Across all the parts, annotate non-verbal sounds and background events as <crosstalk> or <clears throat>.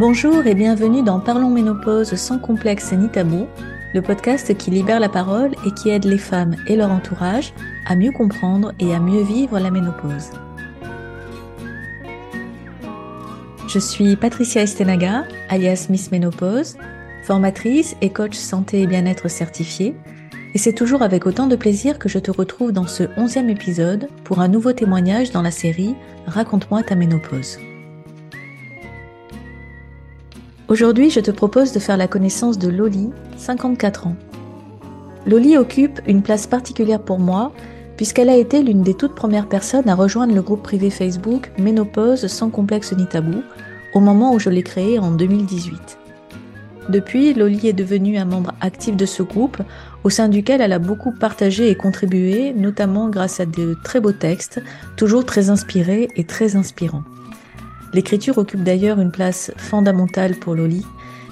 Bonjour et bienvenue dans Parlons Ménopause sans complexe ni tabou, le podcast qui libère la parole et qui aide les femmes et leur entourage à mieux comprendre et à mieux vivre la ménopause. Je suis Patricia Estenaga, alias Miss Ménopause, formatrice et coach santé et bien-être certifiée, et c'est toujours avec autant de plaisir que je te retrouve dans ce onzième épisode pour un nouveau témoignage dans la série Raconte-moi ta ménopause. Aujourd'hui, je te propose de faire la connaissance de Loli, 54 ans. Loli occupe une place particulière pour moi puisqu'elle a été l'une des toutes premières personnes à rejoindre le groupe privé Facebook Ménopause sans complexe ni tabou au moment où je l'ai créé en 2018. Depuis, Loli est devenue un membre actif de ce groupe au sein duquel elle a beaucoup partagé et contribué, notamment grâce à de très beaux textes, toujours très inspirés et très inspirants. L'écriture occupe d'ailleurs une place fondamentale pour Loli,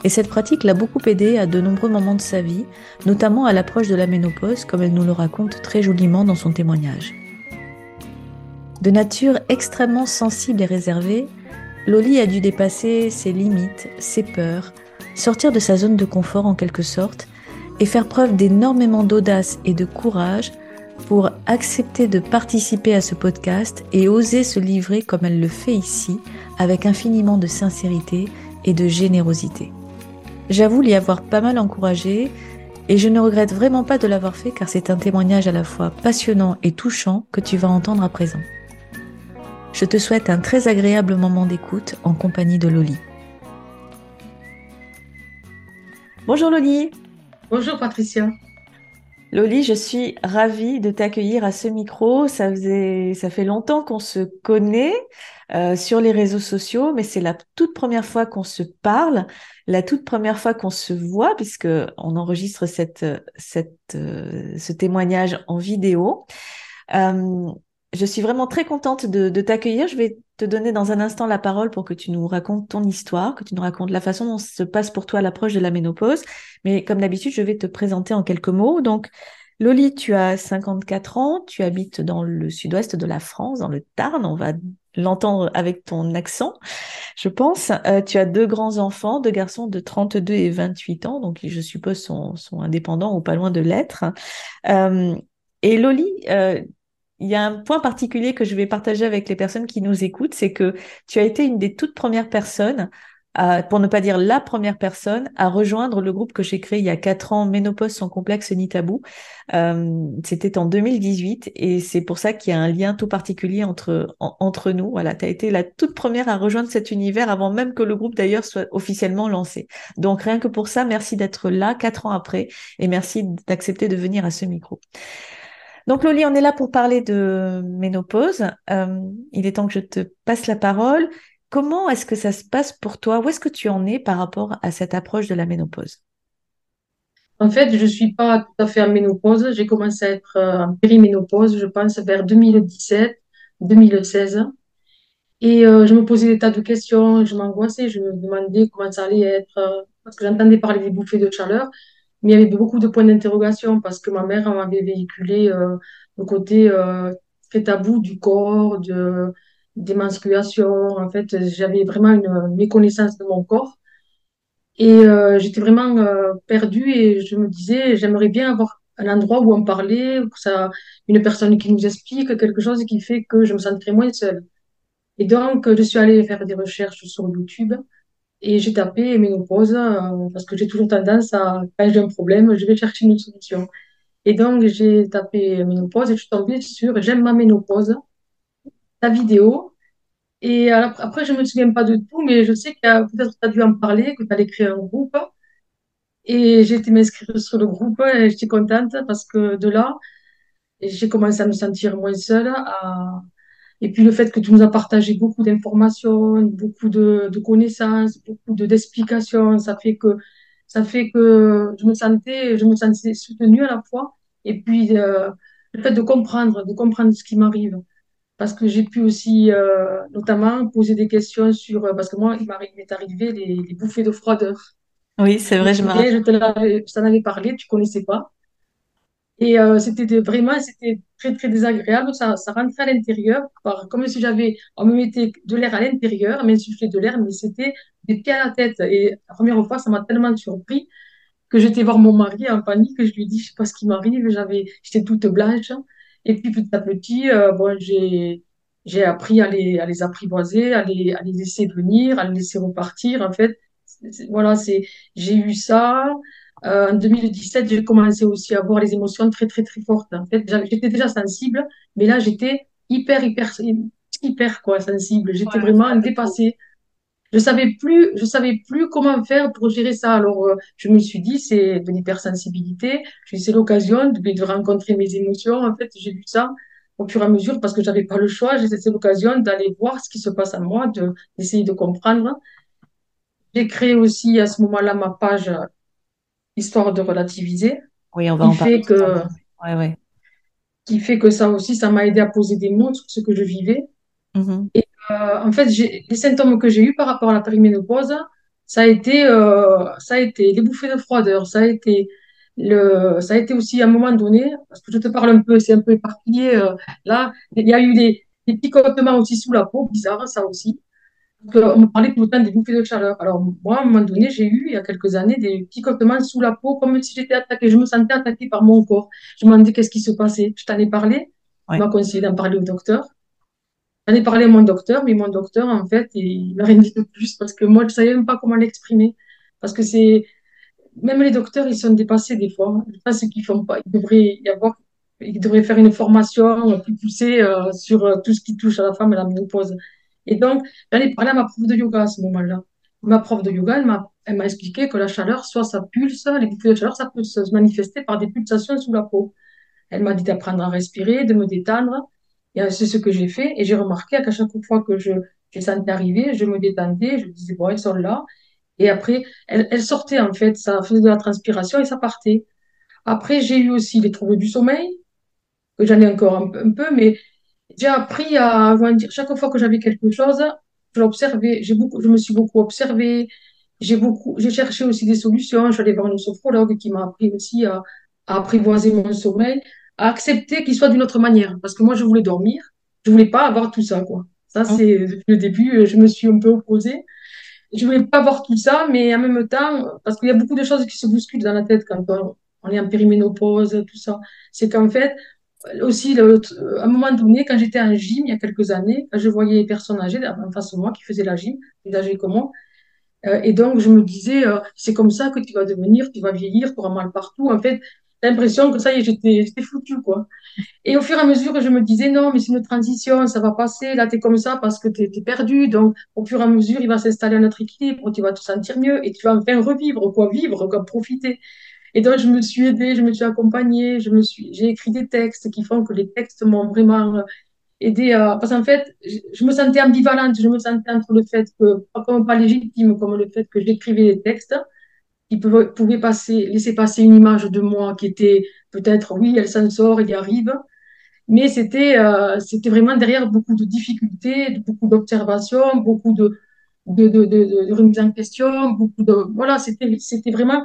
et cette pratique l'a beaucoup aidée à de nombreux moments de sa vie, notamment à l'approche de la ménopause, comme elle nous le raconte très joliment dans son témoignage. De nature extrêmement sensible et réservée, Loli a dû dépasser ses limites, ses peurs, sortir de sa zone de confort en quelque sorte, et faire preuve d'énormément d'audace et de courage pour accepter de participer à ce podcast et oser se livrer comme elle le fait ici, avec infiniment de sincérité et de générosité. J'avoue l'y avoir pas mal encouragé et je ne regrette vraiment pas de l'avoir fait car c'est un témoignage à la fois passionnant et touchant que tu vas entendre à présent. Je te souhaite un très agréable moment d'écoute en compagnie de Loli. Bonjour Loli. Bonjour Patricia. Loli, je suis ravie de t'accueillir à ce micro. Ça faisait, ça fait longtemps qu'on se connaît euh, sur les réseaux sociaux, mais c'est la toute première fois qu'on se parle, la toute première fois qu'on se voit, puisque on enregistre cette, cette, euh, ce témoignage en vidéo. Euh, je suis vraiment très contente de, de t'accueillir. Je vais te donner dans un instant la parole pour que tu nous racontes ton histoire, que tu nous racontes la façon dont se passe pour toi l'approche de la ménopause. Mais comme d'habitude, je vais te présenter en quelques mots. Donc, Loli, tu as 54 ans, tu habites dans le sud-ouest de la France, dans le Tarn. On va l'entendre avec ton accent, je pense. Euh, tu as deux grands-enfants, deux garçons de 32 et 28 ans, donc je suppose sont, indépendants ou pas loin de l'être. Euh, et Loli, euh, il y a un point particulier que je vais partager avec les personnes qui nous écoutent, c'est que tu as été une des toutes premières personnes, pour ne pas dire la première personne, à rejoindre le groupe que j'ai créé il y a quatre ans, Ménopause sans complexe ni tabou. Euh, C'était en 2018 et c'est pour ça qu'il y a un lien tout particulier entre, entre nous. Voilà, tu as été la toute première à rejoindre cet univers avant même que le groupe d'ailleurs soit officiellement lancé. Donc rien que pour ça, merci d'être là quatre ans après et merci d'accepter de venir à ce micro. Donc Loli, on est là pour parler de ménopause. Euh, il est temps que je te passe la parole. Comment est-ce que ça se passe pour toi? Où est-ce que tu en es par rapport à cette approche de la ménopause? En fait, je ne suis pas tout à fait en ménopause. J'ai commencé à être euh, en périménopause, je pense, vers 2017, 2016. Et euh, je me posais des tas de questions, je m'angoissais, je me demandais comment ça allait être, parce que j'entendais parler des bouffées de chaleur mais il y avait beaucoup de points d'interrogation parce que ma mère m'avait véhiculé euh, le côté euh, très tabou du corps, de, des. En fait, j'avais vraiment une méconnaissance de mon corps. Et euh, j'étais vraiment euh, perdue et je me disais, j'aimerais bien avoir un endroit où en parler, où ça, une personne qui nous explique quelque chose qui fait que je me sentirais moins seule. Et donc, je suis allée faire des recherches sur YouTube et j'ai tapé ménopause euh, parce que j'ai toujours tendance à, quand j'ai un problème, je vais chercher une solution. Et donc, j'ai tapé ménopause et je suis tombée sur J'aime ma ménopause, ta vidéo. Et après, je me souviens pas de tout, mais je sais que peut-être tu as dû en parler, que tu allais créer un groupe. Et j'ai été m'inscrire sur le groupe et j'étais contente parce que de là, j'ai commencé à me sentir moins seule, à, et puis le fait que tu nous as partagé beaucoup d'informations, beaucoup de, de, connaissances, beaucoup de d'explications, ça fait que ça fait que je me sentais je me sentais soutenue à la fois. Et puis euh, le fait de comprendre, de comprendre ce qui m'arrive, parce que j'ai pu aussi euh, notamment poser des questions sur parce que moi il m'est arrivé les, les, bouffées de froideur. Oui, c'est vrai, je me rappelle. Je t'en avais parlé, tu connaissais pas. Et euh, c'était vraiment, c'était très, très désagréable. Ça, ça rentrait à l'intérieur, comme si j'avais, on me mettait de l'air à l'intérieur, on m'insufflait de l'air, mais c'était des pieds à la tête. Et la première fois, ça m'a tellement surpris que j'étais voir mon mari en panique. Je lui dit, je sais pas ce qui m'arrive. J'avais, j'étais toute blanche. Et puis petit à petit, euh, bon, j'ai, j'ai appris à les, à les apprivoiser, à les, à les laisser venir, à les laisser repartir. En fait, voilà, c'est, j'ai eu ça. Euh, en 2017, j'ai commencé aussi à avoir les émotions très, très, très fortes. En fait, j'étais déjà sensible, mais là, j'étais hyper, hyper, hyper, quoi, sensible. J'étais vraiment dépassée. Je savais plus, je savais plus comment faire pour gérer ça. Alors, euh, je me suis dit, c'est de l'hypersensibilité. C'est l'occasion de, de rencontrer mes émotions. En fait, j'ai vu ça au fur et à mesure parce que j'avais pas le choix. J'ai c'est l'occasion d'aller voir ce qui se passe en moi, de, d'essayer de comprendre. J'ai créé aussi à ce moment-là ma page Histoire de relativiser, Oui, on va qui en fait que. Ouais, ouais. qui fait que ça aussi, ça m'a aidé à poser des mots sur ce que je vivais. Mhm. Euh, en fait, les symptômes que j'ai eus par rapport à la périménopause, ça a été, euh, ça a été les bouffées de froideur, ça a été le, ça a été aussi à un moment donné, parce que je te parle un peu, c'est un peu éparpillé, euh, là, il y a eu des, des picotements aussi sous la peau, bizarre, ça aussi. Euh, on me parlait tout le temps des bouffées de chaleur. Alors, moi, à un moment donné, j'ai eu, il y a quelques années, des picotements sous la peau, comme si j'étais attaquée. Je me sentais attaquée par mon corps. Je me demandais qu'est-ce qui se passait. Je t'en ai parlé. Ouais. m'a conseillé d'en parler au docteur. J'en ai parlé à mon docteur, mais mon docteur, en fait, il m'a rien dit de plus parce que moi, je savais même pas comment l'exprimer. Parce que c'est, même les docteurs, ils sont dépassés des fois. Je pense qu'ils font pas. Il devrait y avoir, ils devraient faire une formation plus poussée euh, sur euh, tout ce qui touche à la femme et à la ménopause. Et donc, j'en ai parlé à ma prof de yoga à ce moment-là. Ma prof de yoga, elle m'a, elle expliqué que la chaleur, soit ça pulse, les bouffées de chaleur, ça peut se manifester par des pulsations sous la peau. Elle m'a dit d'apprendre à respirer, de me détendre. Et euh, c'est ce que j'ai fait. Et j'ai remarqué qu'à chaque fois que je, je sentais arriver, je me détendais, je disais, bon, elles sont là. Et après, elles, elles sortaient, en fait. Ça faisait de la transpiration et ça partait. Après, j'ai eu aussi les troubles du sommeil, que j'en ai encore un, un peu, mais j'ai appris à, comment dire, chaque fois que j'avais quelque chose, je l'observais. J'ai beaucoup, je me suis beaucoup observée. J'ai beaucoup, j'ai cherché aussi des solutions. Je suis allée voir une sophrologue qui m'a appris aussi à, à apprivoiser mon sommeil, à accepter qu'il soit d'une autre manière. Parce que moi, je voulais dormir. Je voulais pas avoir tout ça, quoi. Ça, Mhm. c'est, le début, je me suis un peu opposée. Je voulais pas avoir tout ça, mais en même temps, parce qu'il y a beaucoup de choses qui se bousculent dans la tête quand on, on est en périménopause, tout ça. C'est qu'en fait, aussi, le- à un moment donné, quand j'étais en gym, il y a quelques années, je voyais les personnes âgées en face de moi qui faisaient la gym, plus âgées que moi, euh, et donc je me disais, euh, c'est comme ça que tu vas devenir, tu vas vieillir, tu auras mal partout. En fait, l'impression que ça y est, j'étais, foutue, quoi. Et au fur et à mesure, je me disais, non, mais c'est une transition, ça va passer, là, tu es comme ça parce que tu es, perdu. Donc, au fur et à mesure, il va s'installer un autre équilibre, tu vas te sentir mieux et tu vas enfin revivre, quoi, vivre, quoi, profiter. Et donc, je me suis aidée, je me suis accompagnée, je me suis, j'ai écrit des textes qui font que les textes m'ont vraiment euh, aidée parce qu'en fait, je, me sentais ambivalente, je me sentais entre le fait que, pas comme pas légitime, comme le fait que j'écrivais des textes, qui pouvaient, pouvaient passer, laisser passer une image de moi qui était peut-être, oui, elle s'en sort, elle y arrive, mais c'était euh, c'était vraiment derrière beaucoup de difficultés, beaucoup d'observations, beaucoup de, de, de, de, de remise en question, beaucoup de, voilà, c'était, c'était vraiment,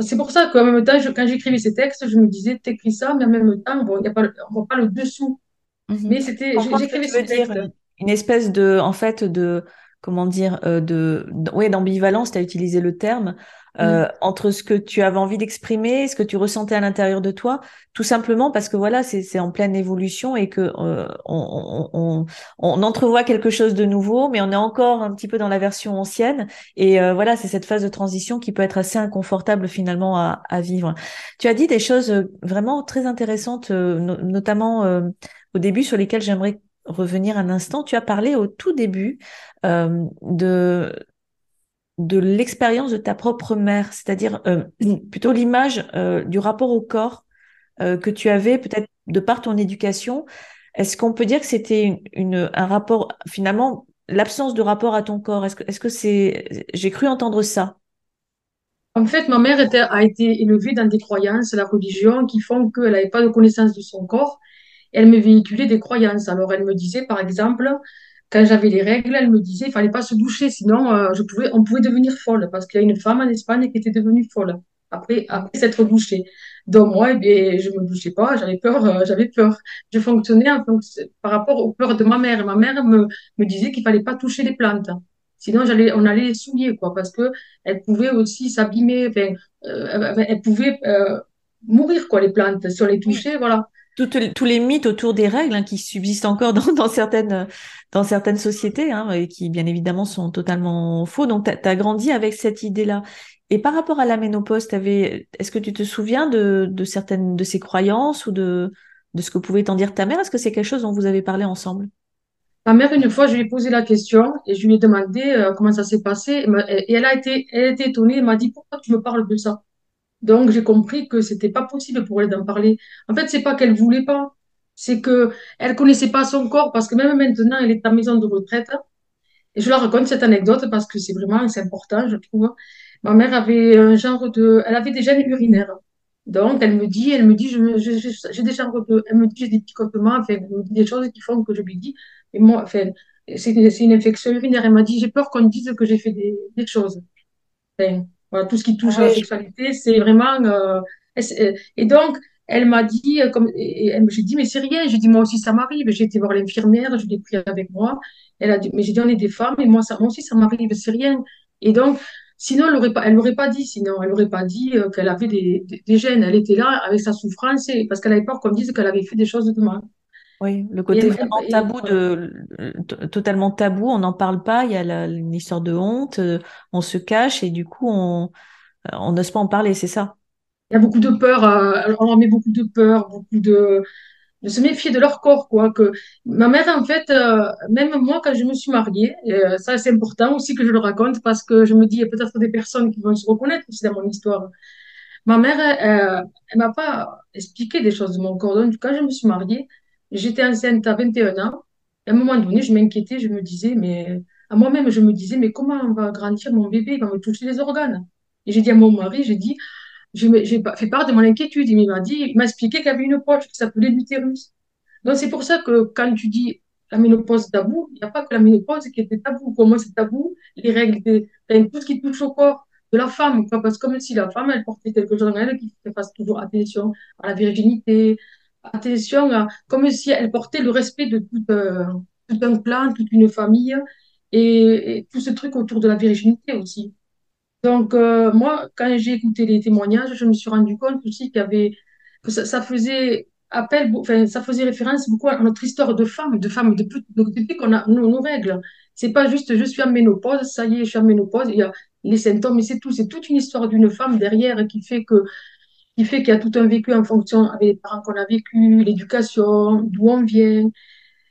c'est pour ça qu'en même temps, je- quand j'écrivais ces textes, je me disais, t'écris ça, mais en même temps, bon, y a pas, on voit pas le dessous. Mhm. Mais c'était, j'écrivais ces textes. Une, une espèce de, en fait, de, comment dire, euh, de, ouais, d'ambivalence, tu as utilisé le terme, euh, Mm. entre ce que tu avais envie d'exprimer, ce que tu ressentais à l'intérieur de toi, tout simplement parce que voilà, c'est, c'est en pleine évolution et que euh, on, on, on, entrevoit quelque chose de nouveau, mais on est encore un petit peu dans la version ancienne. Et euh, voilà, c'est cette phase de transition qui peut être assez inconfortable finalement à, à vivre. Tu as dit des choses euh, vraiment très intéressantes, euh, no- notamment euh, au début sur lesquelles j'aimerais revenir un instant. Tu as parlé au tout début euh, de, de l'expérience de ta propre mère, c'est-à-dire euh, <clears throat> plutôt l'image euh, du rapport au corps que tu avais peut-être de par ton éducation. Est-ce qu'on peut dire que c'était une, un rapport, finalement, l'absence de rapport à ton corps? Est-ce que, est-ce c'est, j'ai cru entendre ça? En fait, ma mère était, a été élevée dans des croyances, la religion, qui font qu'elle n'avait pas de connaissance de son corps. Elle me véhiculait des croyances. Alors, elle me disait, par exemple, quand j'avais les règles, elle me disait, il fallait pas se doucher, sinon euh, je pouvais, on pouvait devenir folle, parce qu'il y a une femme en Espagne qui était devenue folle. après, après s'être douché. Donc moi, eh bien, je me douchais pas, j'avais peur, euh, j'avais peur. Je fonctionnais en fonction- par rapport aux peurs de ma mère. Ma mère me, me disait qu'il fallait pas toucher les plantes. Sinon, j'allais, on allait les souiller, quoi, parce que elles pouvaient aussi s'abîmer, enfin, euh, elles elles pouvaient euh, mourir, quoi, les plantes. Si on les touchait, voilà. Toutes- tous les mythes autour des règles hein, qui subsistent encore dans, dans certaines, dans certaines sociétés hein, et qui, bien évidemment, sont totalement faux. Donc, tu as, grandi avec cette idée-là. Et par rapport à la ménopause, est-ce que tu te souviens de, de certaines de ces croyances ou de, de ce que pouvait t'en dire ta mère? Est-ce que c'est quelque chose dont vous avez parlé ensemble? Ma mère, une fois, je lui ai posé la question et je lui ai demandé euh, comment ça s'est passé. Et elle a été, elle a été étonnée. Elle m'a dit, pourquoi tu me parles de ça? Donc, j'ai compris que c'était pas possible pour elle d'en parler. En fait, c'est pas qu'elle voulait pas, c'est que elle connaissait pas son corps parce que même maintenant, elle est en maison de retraite. Et je la raconte cette anecdote parce que c'est vraiment, c'est important, je trouve. Ma mère avait un genre de, elle avait des gènes urinaires. Donc, elle me dit, elle me dit, j'ai des genres de, elle me dit, j'ai des picotements, enfin, des choses qui font que je lui dis, et moi, enfin, c'est une, une infection urinaire. Elle m'a dit, j'ai peur qu'on dise que j'ai fait des, des choses. Enfin, voilà, tout ce qui touche à la sexualité, c'est vraiment. euh, et, c'est- et donc, elle m'a dit, euh, comme, et, et elle- j'ai dit, mais c'est rien. J'ai dit, moi aussi, ça m'arrive. J'ai été voir l'infirmière, je l'ai pris avec moi. Elle a dit, mais j'ai dit, on est des femmes, et moi, ça, moi aussi, ça m'arrive, c'est rien. Et donc, sinon, elle l'aurait pas, elle l'aurait pas dit, sinon, elle n'aurait pas dit euh, qu'elle avait des, des, des gènes. Elle était là avec sa souffrance, et, parce qu'elle avait peur qu'on dise qu'elle avait fait des choses de mal. Oui, le côté vraiment et tabou de, totalement tabou, on n'en parle pas, il y a la- une histoire de honte, euh, on se cache et du coup, on, on n'ose pas en parler, c'est ça? Il y a beaucoup de peur, euh, on leur met beaucoup de peur, beaucoup de, de se méfier de leur corps, quoi. Que ma mère, en fait, euh, même moi, quand je me suis mariée, euh, ça c'est important aussi que je le raconte parce que je me dis, il y a peut-être des personnes qui vont se reconnaître aussi dans mon histoire. Ma mère, euh, elle m'a pas expliqué des choses de mon corps. Donc, quand je me suis mariée, j'étais enceinte à 21 ans. Et à un moment donné, je m'inquiétais, je me disais, mais à moi-même, je me disais, mais comment on va grandir mon bébé? Il va me toucher les organes. Et j'ai dit à mon mari, j'ai dit, j'ai fait part de mon inquiétude. Il m'a dit, il m'a expliqué qu'il y avait une poche qui s'appelait l'utérus. Donc, c'est pour ça que quand tu dis la ménopause tabou, il n'y a pas que la ménopause qui était tabou. Moi, c'est tabou. Les règles, tout ce qui touche au corps de la femme. Parce que comme si la femme, elle portait quelque chose en elle qui fasse toujours attention à la virginité, attention à, comme si elle portait le respect de tout, euh, un clan, toute une famille et, tout ce truc autour de la virginité aussi. Donc, euh, moi, quand j'ai écouté les témoignages, je me suis rendu compte aussi qu'il y avait, que ça, faisait appel, ça faisait référence beaucoup à notre histoire de femme, de femme, donc, depuis qu'on a nos, nos règles. C'est pas juste je suis en ménopause, ça y est, je suis en ménopause, il y a les symptômes, et c'est tout. C'est toute une histoire d'une femme derrière qui fait que, qui fait qu'il y a tout un vécu en fonction avec les parents qu'on a vécu, l'éducation, d'où on vient.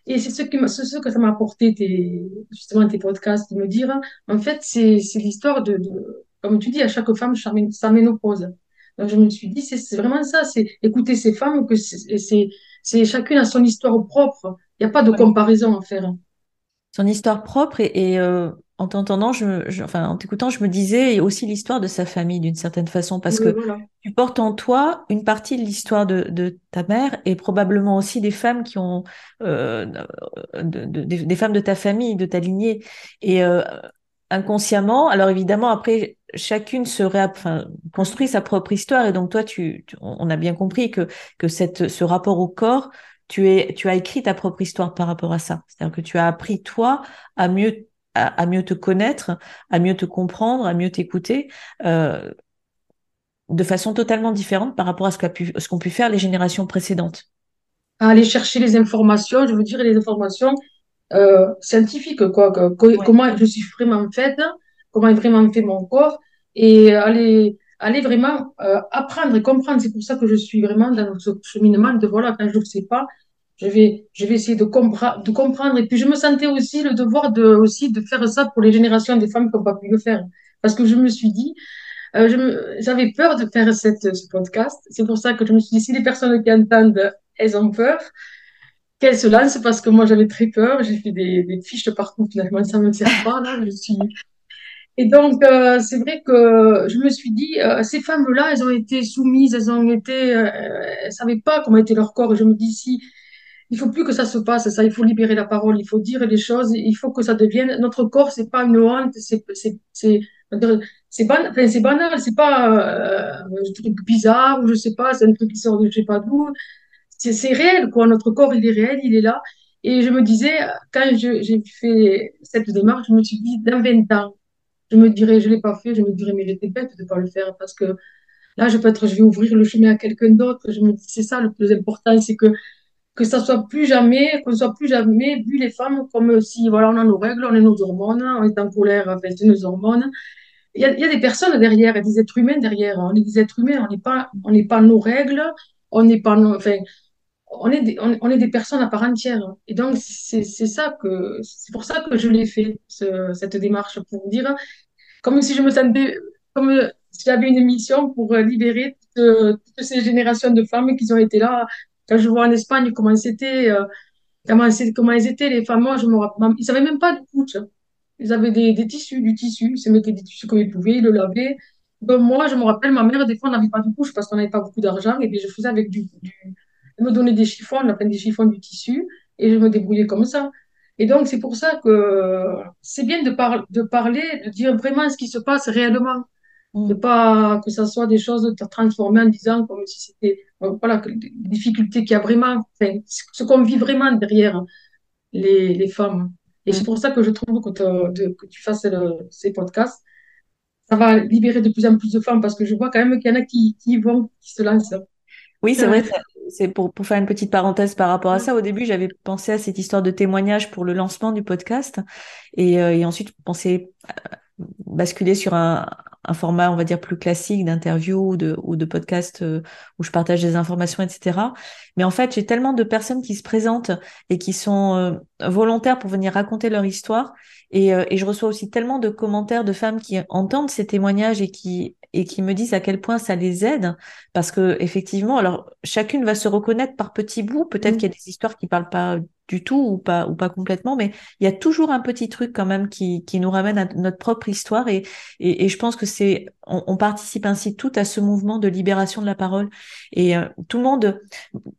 Et c'est ce, qui m'a- c'est ce que ça m'a apporté, tes, justement, tes podcasts, de me dire, en fait, c'est c'est l'histoire de, de- comme tu dis, à chaque femme, sa mé- sa ménopause. Donc, je me suis dit, c'est c'est vraiment ça, c'est écouter ces femmes, que c'est c'est- c'est chacune a son histoire propre. Il n'y a pas de comparaison à faire. son histoire propre et, et, euh, en t'entendant, je, enfin en t'écoutant, je me disais aussi l'histoire de sa famille d'une certaine façon parce Oui, que voilà. tu portes en toi une partie de l'histoire de, de ta mère et probablement aussi des femmes qui ont euh, de- de- des, femmes de ta famille, de ta lignée et euh, inconsciemment. Alors évidemment après chacune se enfin, construit sa propre histoire et donc toi tu, tu- on a bien compris que que cette ce rapport au corps tu es, tu as écrit ta propre histoire par rapport à ça. C'est-à-dire que tu as appris, toi, à mieux, à, à mieux te connaître, à mieux te comprendre, à mieux t'écouter, euh, de façon totalement différente par rapport à ce qu'a pu, ce qu'ont pu faire les générations précédentes. À aller chercher les informations, je veux dire, les informations euh, scientifiques, quoi, que- que- Ouais. comment je suis vraiment faite, comment est vraiment fait mon corps, et aller, aller vraiment euh, apprendre et comprendre. C'est pour ça que je suis vraiment dans ce cheminement de, voilà, quand je ne sais pas, je vais, je vais essayer de, compre- de comprendre. Et puis, je me sentais aussi le devoir de, aussi de faire ça pour les générations des femmes qui n'ont pas pu le faire. Parce que je me suis dit, euh, j'avais peur de faire cette, ce podcast. C'est pour ça que je me suis dit, si les personnes qui entendent, elles ont peur, qu'elle se lance parce que moi j'avais très peur, j'ai fait des, des fiches partout, finalement ça ne me sert pas là, je suis... Et donc euh, c'est vrai que je me suis dit, euh, ces femmes-là, elles ont été soumises, elles ont été, euh, elles savaient pas comment était leur corps, je me dis, si, il faut plus que ça se passe, ça, il faut libérer la parole, il faut dire les choses, il faut que ça devienne, notre corps, c'est pas une honte, c'est, c'est, c'est, c'est banal, enfin, c'est banal, c'est pas euh, un truc bizarre ou je sais pas, c'est un truc qui sort de je sais pas d'où. C'est c'est réel, quoi. Notre corps, il est réel, il est là. Et je me disais, quand j'ai fait cette démarche, je me suis dit, dans 20 ans, je me dirais, je l'ai pas fait, je me dirais, mais j'étais bête de pas le faire parce que là, je peux être, je vais ouvrir le chemin à quelqu'un d'autre. Je me dis, c'est ça le plus important, c'est que que ça soit plus jamais, qu'on soit plus jamais vu les femmes comme si, voilà, on a nos règles, on a nos hormones, on est en colère, enfin, c'est nos hormones. Il y a, des personnes derrière, des êtres humains derrière. On est des êtres humains, on n'est pas, pas nos règles, on n'est pas nos, enfin, on est des, on, est des personnes à part entière. Et donc, c'est, ça que, c'est pour ça que je l'ai fait, ce- cette démarche, pour dire, comme si je me sentais, comme si j'avais une mission pour euh, libérer toutes ces générations de femmes qui ont été là. Quand je vois en Espagne comment c'était, euh, comment, comment elles étaient, les femmes, moi, je me rappelle, ils savaient même pas de couche. Ils avaient des, des tissus, du tissu, ils se mettaient des tissus comme ils pouvaient, ils le lavaient. Donc, moi, je me rappelle, ma mère, des fois, on n'avait pas de couche parce qu'on n'avait pas beaucoup d'argent, et bien, je faisais avec du, du, elle me donnait des chiffons, on appelle des chiffons du tissu, et je me débrouillais comme ça. Et donc, c'est pour ça que c'est bien de parler, de dire vraiment ce qui se passe réellement de Mm, pas que ça soit des choses transformées en disant comme si c'était voilà les difficultés qu'il y a vraiment enfin, ce qu'on vit vraiment derrière les, les femmes. Et c'est mm. pour ça que je trouve que, te- de- que tu fasses le- ces podcasts. Ça va libérer de plus en plus de femmes parce que je vois quand même qu'il y en a qui, qui vont qui se lancent. Oui, c'est Euh, vrai, c'est pour, pour faire une petite parenthèse par rapport à ça. Au début, j'avais pensé à cette histoire de témoignage pour le lancement du podcast. Et, euh, et ensuite pensé basculer sur un, un format, on va dire, plus classique d'interview ou de, ou de podcast euh, où je partage des informations, etc. Mais en fait, j'ai tellement de personnes qui se présentent et qui sont euh, volontaires pour venir raconter leur histoire. Et, euh, et je reçois aussi tellement de commentaires de femmes qui entendent ces témoignages et qui, et qui me disent à quel point ça les aide. Parce que, effectivement, alors, chacune va se reconnaître par petits bouts. Peut-être mm, qu'il y a des histoires qui parlent pas du tout ou pas, ou pas complètement, mais il y a toujours un petit truc quand même qui, qui nous ramène à notre propre histoire et, et, je pense que c'est on, participe ainsi tout à ce mouvement de libération de la parole et euh, tout le monde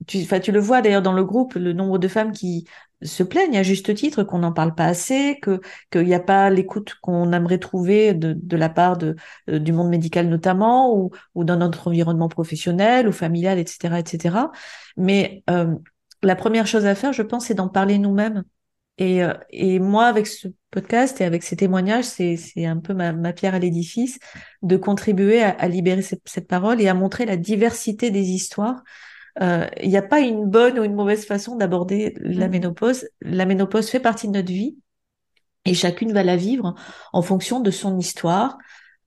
tu, tu le vois d'ailleurs dans le groupe le nombre de femmes qui se plaignent à juste titre qu'on n'en parle pas assez que qu'il n'y a pas l'écoute qu'on aimerait trouver de, de la part de, euh, du monde médical notamment ou, ou dans notre environnement professionnel ou familial etc etc mais euh, la première chose à faire, je pense, c'est d'en parler nous-mêmes. Et, euh, et moi, avec ce podcast et avec ces témoignages, c'est, un peu ma, ma pierre à l'édifice de contribuer à, à libérer cette, cette, parole et à montrer la diversité des histoires. Euh, Il n'y a pas une bonne ou une mauvaise façon d'aborder la mm, ménopause. La ménopause fait partie de notre vie et chacune va la vivre en fonction de son histoire,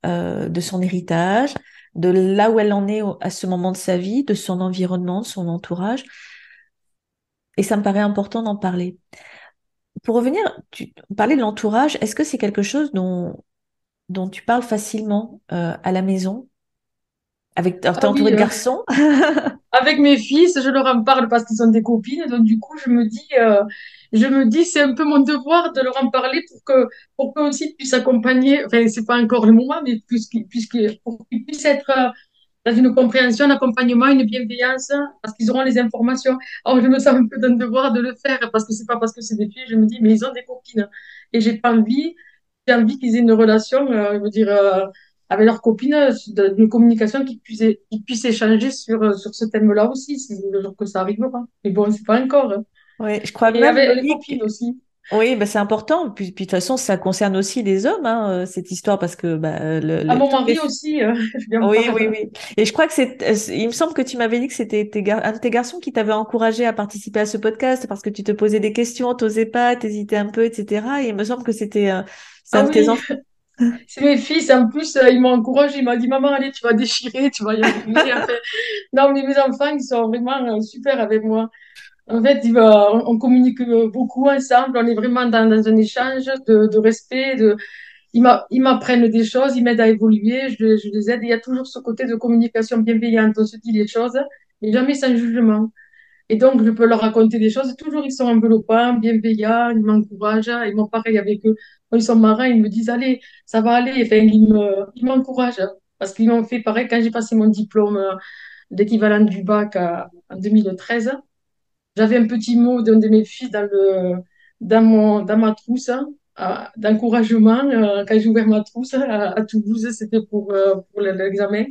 euh, de son héritage, de là où elle en est à ce moment de sa vie, de son environnement, de son entourage. Et ça me paraît important d'en parler. Pour revenir, tu parlais de l'entourage, est-ce que c'est quelque chose dont, dont tu parles facilement euh, à la maison? Avec, t'es ah entouré oui de euh, garçons? <laughs> avec mes fils, je leur en parle parce qu'ils sont des copines. Donc, du coup, je me dis, euh, je me dis, c'est un peu mon devoir de leur en parler pour que, pour qu'eux aussi puissent accompagner. Enfin, c'est pas encore le moment, mais puisqu'ils, pour qu'ils puissent être dans une compréhension, un accompagnement, une bienveillance, parce qu'ils auront les informations. Alors, je me sens un peu d'un devoir de le faire parce que c'est pas parce que c'est des filles, je me dis, mais ils ont des copines. Et j'ai pas envie, j'ai envie qu'ils aient une relation, euh, je veux dire, euh, avec leurs copines, d'une communication qui puisse, qui puisse échanger sur, euh, sur ce thème-là aussi, le jour que ça arrivera. Mais bon, c'est pas encore. hein. Oui, je crois Et même, avec les copines aussi. Oui, bah, c'est important. Puis, puis de toute façon, ça concerne aussi les hommes, hein, euh, cette histoire, parce que bah, le, À le- mon mari aussi, euh, <laughs> je en Oui, oui, oui. Et je crois que c'est, euh, il me semble que tu m'avais dit que c'était tes gar- un de tes garçons qui t'avait encouragé à participer à ce podcast parce que tu te posais des questions, t'osais pas, t'hésitais un peu, etc. Et il me semble que c'était euh, c'est Ah un de tes oui, enfants. <laughs> <laughs> c'est mes fils. En plus, euh, ils m'ont encouragé. Il m'a dit, maman, allez, tu vas déchirer, tu vas y arriver. Non, mais mes enfants, ils sont vraiment euh, super avec moi. En fait, on, communique euh, beaucoup ensemble. On est vraiment dans, dans un échange de, respect. Ils m'a- ils m'apprennent des choses, ils m'aident à évoluer, je, je les aide. Il y a toujours ce côté de communication bienveillante. On se dit les choses, mais jamais sans jugement. Et donc, je peux leur raconter des choses. Toujours, ils sont enveloppants, bienveillants, ils m'encouragent. Ils m'ont pareil avec eux. Quand ils sont marrants, ils me disent, allez, ça va aller. Enfin, ils me, ils m'encouragent. Parce qu'ils m'ont fait pareil quand j'ai passé mon diplôme euh, d'équivalent du bac à- en 2013. J'avais un petit mot d'un de mes fils dans le, dans mon, dans ma trousse. à- d'encouragement euh, quand j'ai ouvert ma trousse à, à Toulouse, c'était pour, euh, pour l'examen.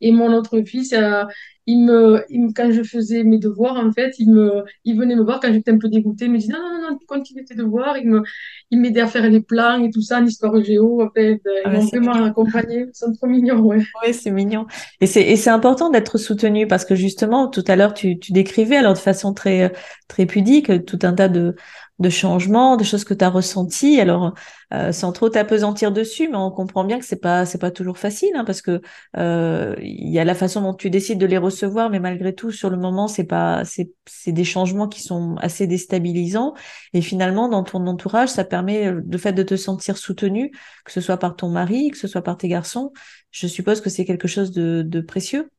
Et mon autre fils, euh, il me, il me- quand je faisais mes devoirs, en fait, il me, il venait me voir quand j'étais un peu dégoûtée, il me dit non, non, non, continues tes devoirs. Il me, il m'aidait à faire les plans et tout ça, en histoire géo. En fait, ils Ah ouais, m'ont vraiment mignon. accompagnée. Ils sont trop mignons, ouais. Oui, c'est mignon. Et c'est et c'est important d'être soutenu parce que justement, tout à l'heure, tu, tu décrivais alors de façon très très pudique tout un tas de de changements, de choses que tu as ressenties. Alors, euh, sans trop t'apesantir dessus, mais on comprend bien que c'est pas c'est pas toujours facile hein, parce que euh, il y a la façon dont tu décides de les recevoir, mais malgré tout, sur le moment, c'est pas c'est c'est des changements qui sont assez déstabilisants. Et finalement, dans ton entourage, ça permet euh, le fait de te sentir soutenu, que ce soit par ton mari, que ce soit par tes garçons je suppose que c'est quelque chose de, de précieux.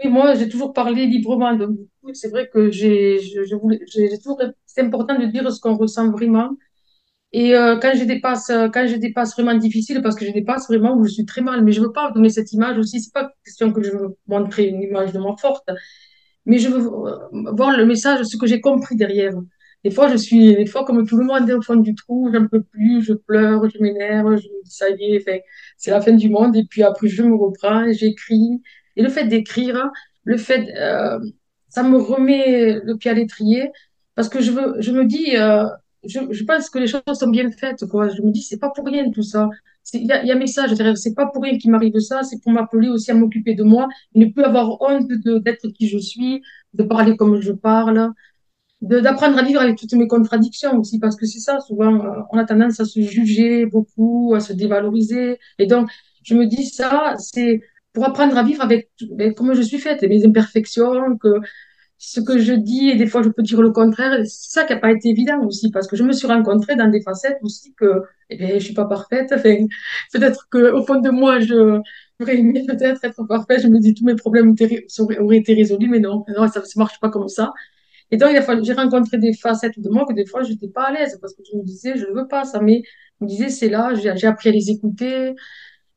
Et moi, j'ai toujours parlé librement. Donc, c'est vrai que j'ai, toujours, c'est important de dire ce qu'on ressent vraiment. Et euh, quand je dépasse, euh, quand je dépasse vraiment difficile, parce que je dépasse vraiment où je suis très mal, mais je veux pas donner cette image aussi. C'est pas question que je veux montrer une image de moi forte, mais je veux euh, voir le message, ce que j'ai compris derrière. Des fois, je suis, des fois, comme tout le monde, au fond du trou, j'en peux plus, je pleure, je m'énerve, je ça y est, c'est la fin du monde. Et puis après, je me reprends, j'écris. Et le fait d'écrire, le fait, ça me remet le pied à l'étrier, parce que je veux, je me dis, euh, je, pense que les choses sont bien faites, quoi. Je me dis, c'est pas pour rien tout ça. Il y a, un message derrière, c'est pas pour rien qu'il m'arrive ça, c'est pour m'appeler aussi à m'occuper de moi, ne plus avoir honte d'être qui je suis, de parler comme je parle, d'apprendre à vivre avec toutes mes contradictions aussi, parce que c'est ça, souvent, euh, on a tendance à se juger beaucoup, à se dévaloriser. Et donc, je me dis ça, c'est pour apprendre à vivre avec, avec comment je suis faite, mes imperfections, que ce que je dis, et des fois je peux dire le contraire. C'est ça qui n'a pas été évident aussi, parce que je me suis rencontrée dans des facettes aussi que, eh bien, je suis pas parfaite. Enfin, peut-être que au fond de moi, je j'aurais aimé peut-être être parfaite. Je me dis tous mes problèmes auraient, été résolus, mais non, non, ça ne marche pas comme ça. Et donc, j'ai rencontré des facettes de moi que des fois, je n'étais pas à l'aise parce que je me disais, je ne veux pas ça. Mais je me disais, c'est là, j'ai appris à les écouter,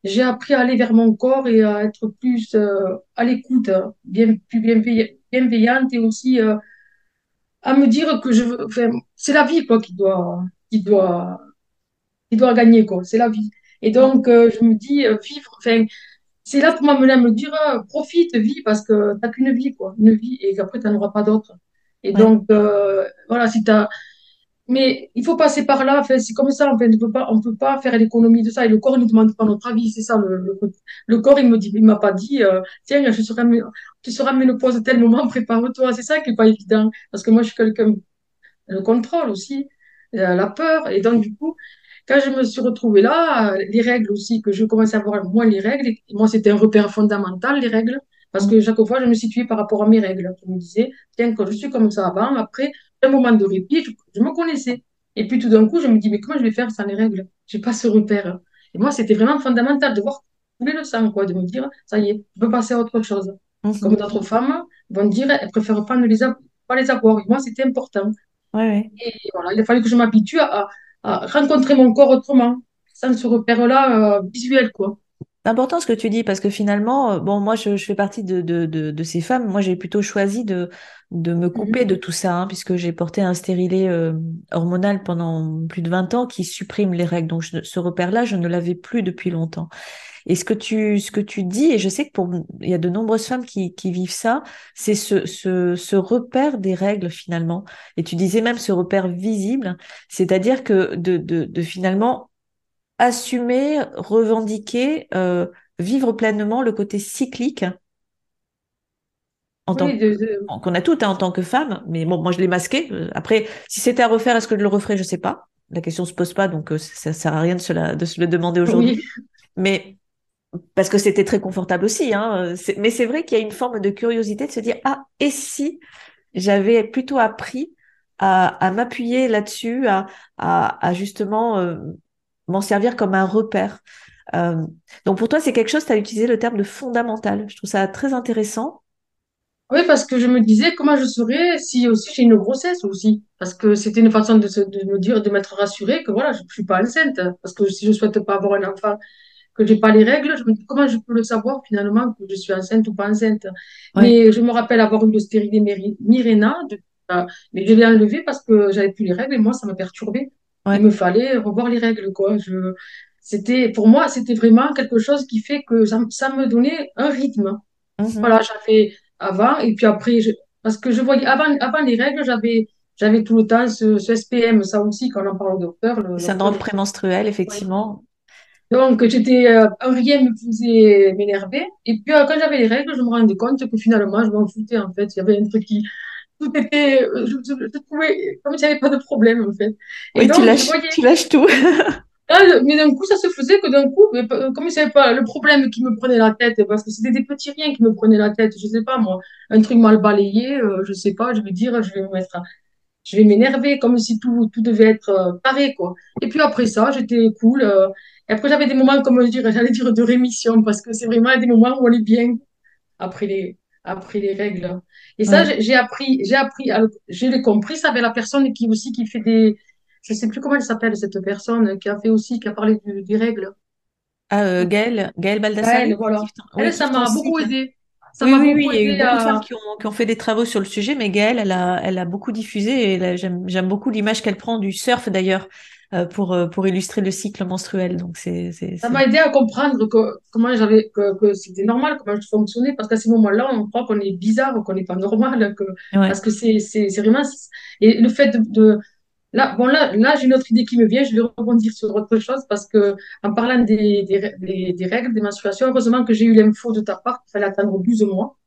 j'ai appris à aller vers mon corps et à être plus euh, à l'écoute, hein, bien plus bienveilla- bienveillante et aussi euh, à me dire que je veux, enfin, c'est la vie quoi qui doit, qui doit, qui doit gagner quoi, c'est la vie. Et donc euh, je me dis vivre, enfin, c'est là pour m'amener à me dire euh, profite, vis parce que t'as qu'une vie quoi, une vie et qu'après t'en auras pas d'autre. Et Ouais. donc voilà, si t'as mais il faut passer par là. Enfin, c'est comme ça. On peut pas, on peut pas faire l'économie de ça. Et le corps ne demande pas notre avis. C'est ça le, le, le corps. Il me dit, il m'a pas dit, euh, tiens, je serai, tu seras ménopause tel moment, <laughs> prépare-toi. C'est ça qui est pas évident. Parce que moi, je suis quelqu'un, le contrôle aussi, euh, la peur. Et donc, du coup, quand je me suis retrouvée là, les règles aussi, que je commençais à voir moins les règles, et moi, c'était un repère fondamental, les règles, parce que chaque fois, je me situais par rapport à mes règles. Je me disais, tiens, quand je suis comme ça avant, après, un moment de répit, je, je me connaissais. Et puis tout d'un coup, je me dis, mais comment je vais faire sans les règles? J'ai pas ce repère. Et moi, c'était vraiment fondamental de voir couler le sang, quoi, de me dire, ça y est, je peux passer à autre chose. Comme Mhm. d'autres femmes vont dire, elles préfèrent pas ne les, a- pas les avoir. Et moi, c'était important. Ouais, ouais. Et voilà, il a fallu que je m'habitue à, à rencontrer mon corps autrement, sans ce repère-là euh, visuel, quoi. C'est important ce que tu dis parce que finalement, euh, bon, moi je, je fais partie de, de, de, de ces femmes. Moi j'ai plutôt choisi de, de me couper Mhm. de tout ça hein, puisque j'ai porté un stérilet euh, hormonal pendant plus de 20 ans qui supprime les règles. Donc je- ce repère-là, je ne l'avais plus depuis longtemps. Et ce que tu, ce que tu dis, et je sais que pour, il y a de nombreuses femmes qui, qui vivent ça, c'est ce, ce, ce repère des règles finalement. Et tu disais même ce repère visible, c'est-à-dire que de, de, de finalement assumer, revendiquer, euh, vivre pleinement le côté cyclique en tant Oui, de- qu'on a toutes hein, en tant que femme. Mais bon, moi je l'ai masqué. Euh, Après, si c'était à refaire, est-ce que je le referais? Je sais pas. La question se pose pas, donc euh, ça sert à rien de se, la- de se le demander oui, aujourd'hui. Mais parce que c'était très confortable aussi. Hein. Mais c'est vrai qu'il y a une forme de curiosité de se dire, ah, et si j'avais plutôt appris à, à m'appuyer là-dessus, à, à, à justement euh, m'en servir comme un repère. Euh, donc pour toi, c'est quelque chose, tu as utilisé le terme de fondamental. Je trouve ça très intéressant. oui, parce que je me disais comment je serais si aussi j'ai une grossesse aussi? Parce que c'était une façon de, se, de me dire, de m'être rassurée que voilà, je ne suis pas enceinte. Parce que si je souhaite pas avoir un enfant, que j'ai pas les règles, je me dis comment je peux le savoir finalement que je suis enceinte ou pas enceinte? Mais je me rappelle avoir eu le stérilet Mirena, de- euh, mais je l'ai enlevé parce que j'avais plus les règles et moi, ça me il me fallait revoir les règles, quoi. Je, c'était, pour moi, c'était vraiment quelque chose qui fait que ça, ça me donnait un rythme. Mhm. Voilà, j'avais avant, et puis après, je, parce que je voyais, avant, avant les règles, j'avais, j'avais tout le temps ce, ce SPM, ça aussi, quand on en parle au docteur. Le, Syndrome docteur, prémenstruel, effectivement. Donc, j'étais, euh, rien me faisait m'énerver. Et puis, euh, quand j'avais les règles, je me rendais compte que finalement, je m'en foutais, en fait. Il y avait un truc qui, tout était, euh, je, je, je trouvais comme s'il n'y avait pas de problème, en fait. Et Oui, donc, je lâches, voyais, tu lâches tout. <laughs> ah, le- mais d'un coup, ça se faisait que d'un coup, mais, comme il savait pas le problème qui me prenait la tête, parce que c'était des petits riens qui me prenaient la tête, je sais pas, moi, un truc mal balayé, euh, je sais pas, je vais dire, je vais me mettre, à- je vais m'énerver comme si tout, tout devait être euh, paré, quoi. Et puis après ça, j'étais cool. euh, et après, j'avais des moments, comme je dirais, j'allais dire de rémission, parce que c'est vraiment des moments où on est bien après les, après les règles. Et ça, Ouais. j'ai appris, j'ai appris, le- j'ai compris ça avec la personne qui aussi, qui fait des, je sais plus comment elle s'appelle, cette personne, qui a fait aussi, qui a parlé du- des règles. Ah, euh, Gaëlle, Gaëlle Elle, Baldassarri, voilà. Elle, ça m'a beaucoup aidé. Ça Oui, m'a oui, oui, il y a eu beaucoup de femmes à, qui ont, qui ont fait des travaux sur le sujet, mais Gaëlle, elle a, elle a beaucoup diffusé et j'aime, beaucoup l'image qu'elle prend du surf d'ailleurs euh, pour, euh, pour illustrer le cycle menstruel. Donc c'est, ça m'a aidé à comprendre que, comment j'avais, que, que c'était normal, comment je fonctionnais, parce qu'à ces moments-là, on croit qu'on est bizarre, qu'on n'est pas normal, que, Ouais. parce que c'est, c'est, c'est vraiment, et le fait de, de là, bon, là, là, j'ai une autre idée qui me vient, je vais rebondir sur autre chose, parce que, en parlant des, des, des, règles, des menstruations, heureusement que j'ai eu l'info de ta part qu'il fallait attendre 12 mois.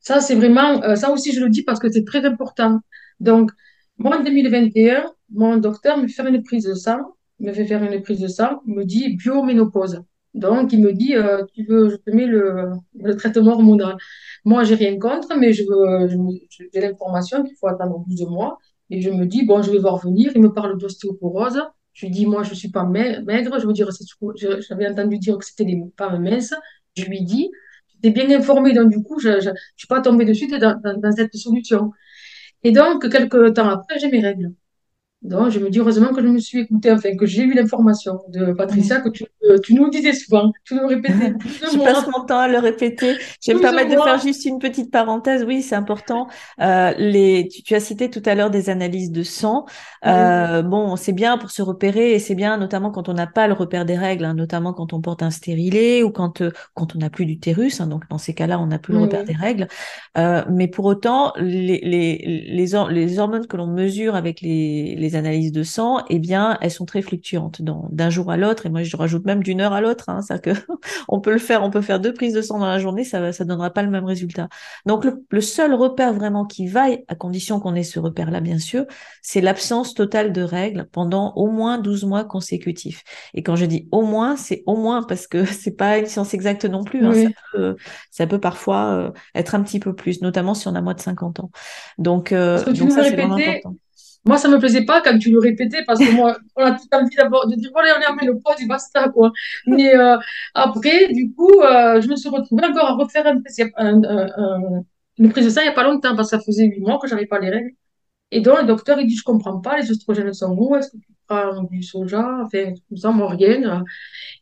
Ça, c'est vraiment, euh, ça aussi, je le dis parce que c'est très important. Donc, moi, en 2021, mon docteur me fait une prise de sang, me fait faire une prise de sang, me dit bioménopause. Donc, il me dit, euh, tu veux, je te mets le, le traitement hormonal. Moi, j'ai rien contre, mais je veux, j'ai l'information qu'il faut attendre 12 mois. Et je me dis, bon, je vais voir venir. Il me parle d'ostéoporose. Je lui dis, moi, je suis pas mai- maigre. Je veux dire, j'avais entendu dire que c'était les femmes minces. Je lui dis, j'étais bien informée, donc du coup, je, je suis pas tombée de suite dans, dans, dans cette solution. Et donc, quelques temps après, j'ai mes règles. Donc, je me dis heureusement que je me suis écoutée, enfin, que j'ai eu l'information de Patricia, que tu, euh, tu nous disais souvent, tu nous répétais 12 <laughs> Je passe mon temps à le répéter. Je vais me 12 permettre de faire juste une petite parenthèse. Oui, c'est important. Euh, les, tu, tu as cité tout à l'heure des analyses de sang. Euh, bon, c'est bien pour se repérer et c'est bien notamment quand on n'a pas le repère des règles, hein, notamment quand on porte un stérilet ou quand, euh, quand on n'a plus d'utérus. Hein, donc, dans ces cas-là, on n'a plus le repère des règles. Mais pour autant, les, les, les, les hormones que l'on mesure avec les, les analyses de sang, eh bien, elles sont très fluctuantes d'un jour à l'autre. Et moi, je rajoute même d'une heure à l'autre. Hein, que <laughs> on peut le faire, on peut faire deux prises de sang dans la journée, ça ne ça donnera pas le même résultat. Donc, le, le seul repère vraiment qui vaille, à condition qu'on ait ce repère-là, bien sûr, c'est l'absence totale de règles pendant au moins 12 mois consécutifs. Et quand je dis au moins, c'est au moins parce que <laughs> c'est pas une science exacte non plus. Hein, ça peut, ça peut parfois euh, être un petit peu plus, notamment si on a moins de 50 ans. Donc, euh, donc ça, c'est vraiment important. Moi, ça me plaisait pas quand tu le répétais, parce que moi, <laughs> a tout envie d'abord de dire, voilà, on est en ménopause et basta, quoi. Mais euh, après, du coup, euh, je me suis retrouvée encore à refaire un, un, un, un- une prise de sang il n'y a pas longtemps, parce que ça faisait huit mois que j'avais pas les règles. Et donc, le docteur, il dit, je comprends pas, les oestrogènes sont où? Est-ce que tu prends du soja? Enfin, tout ça, moi, rien.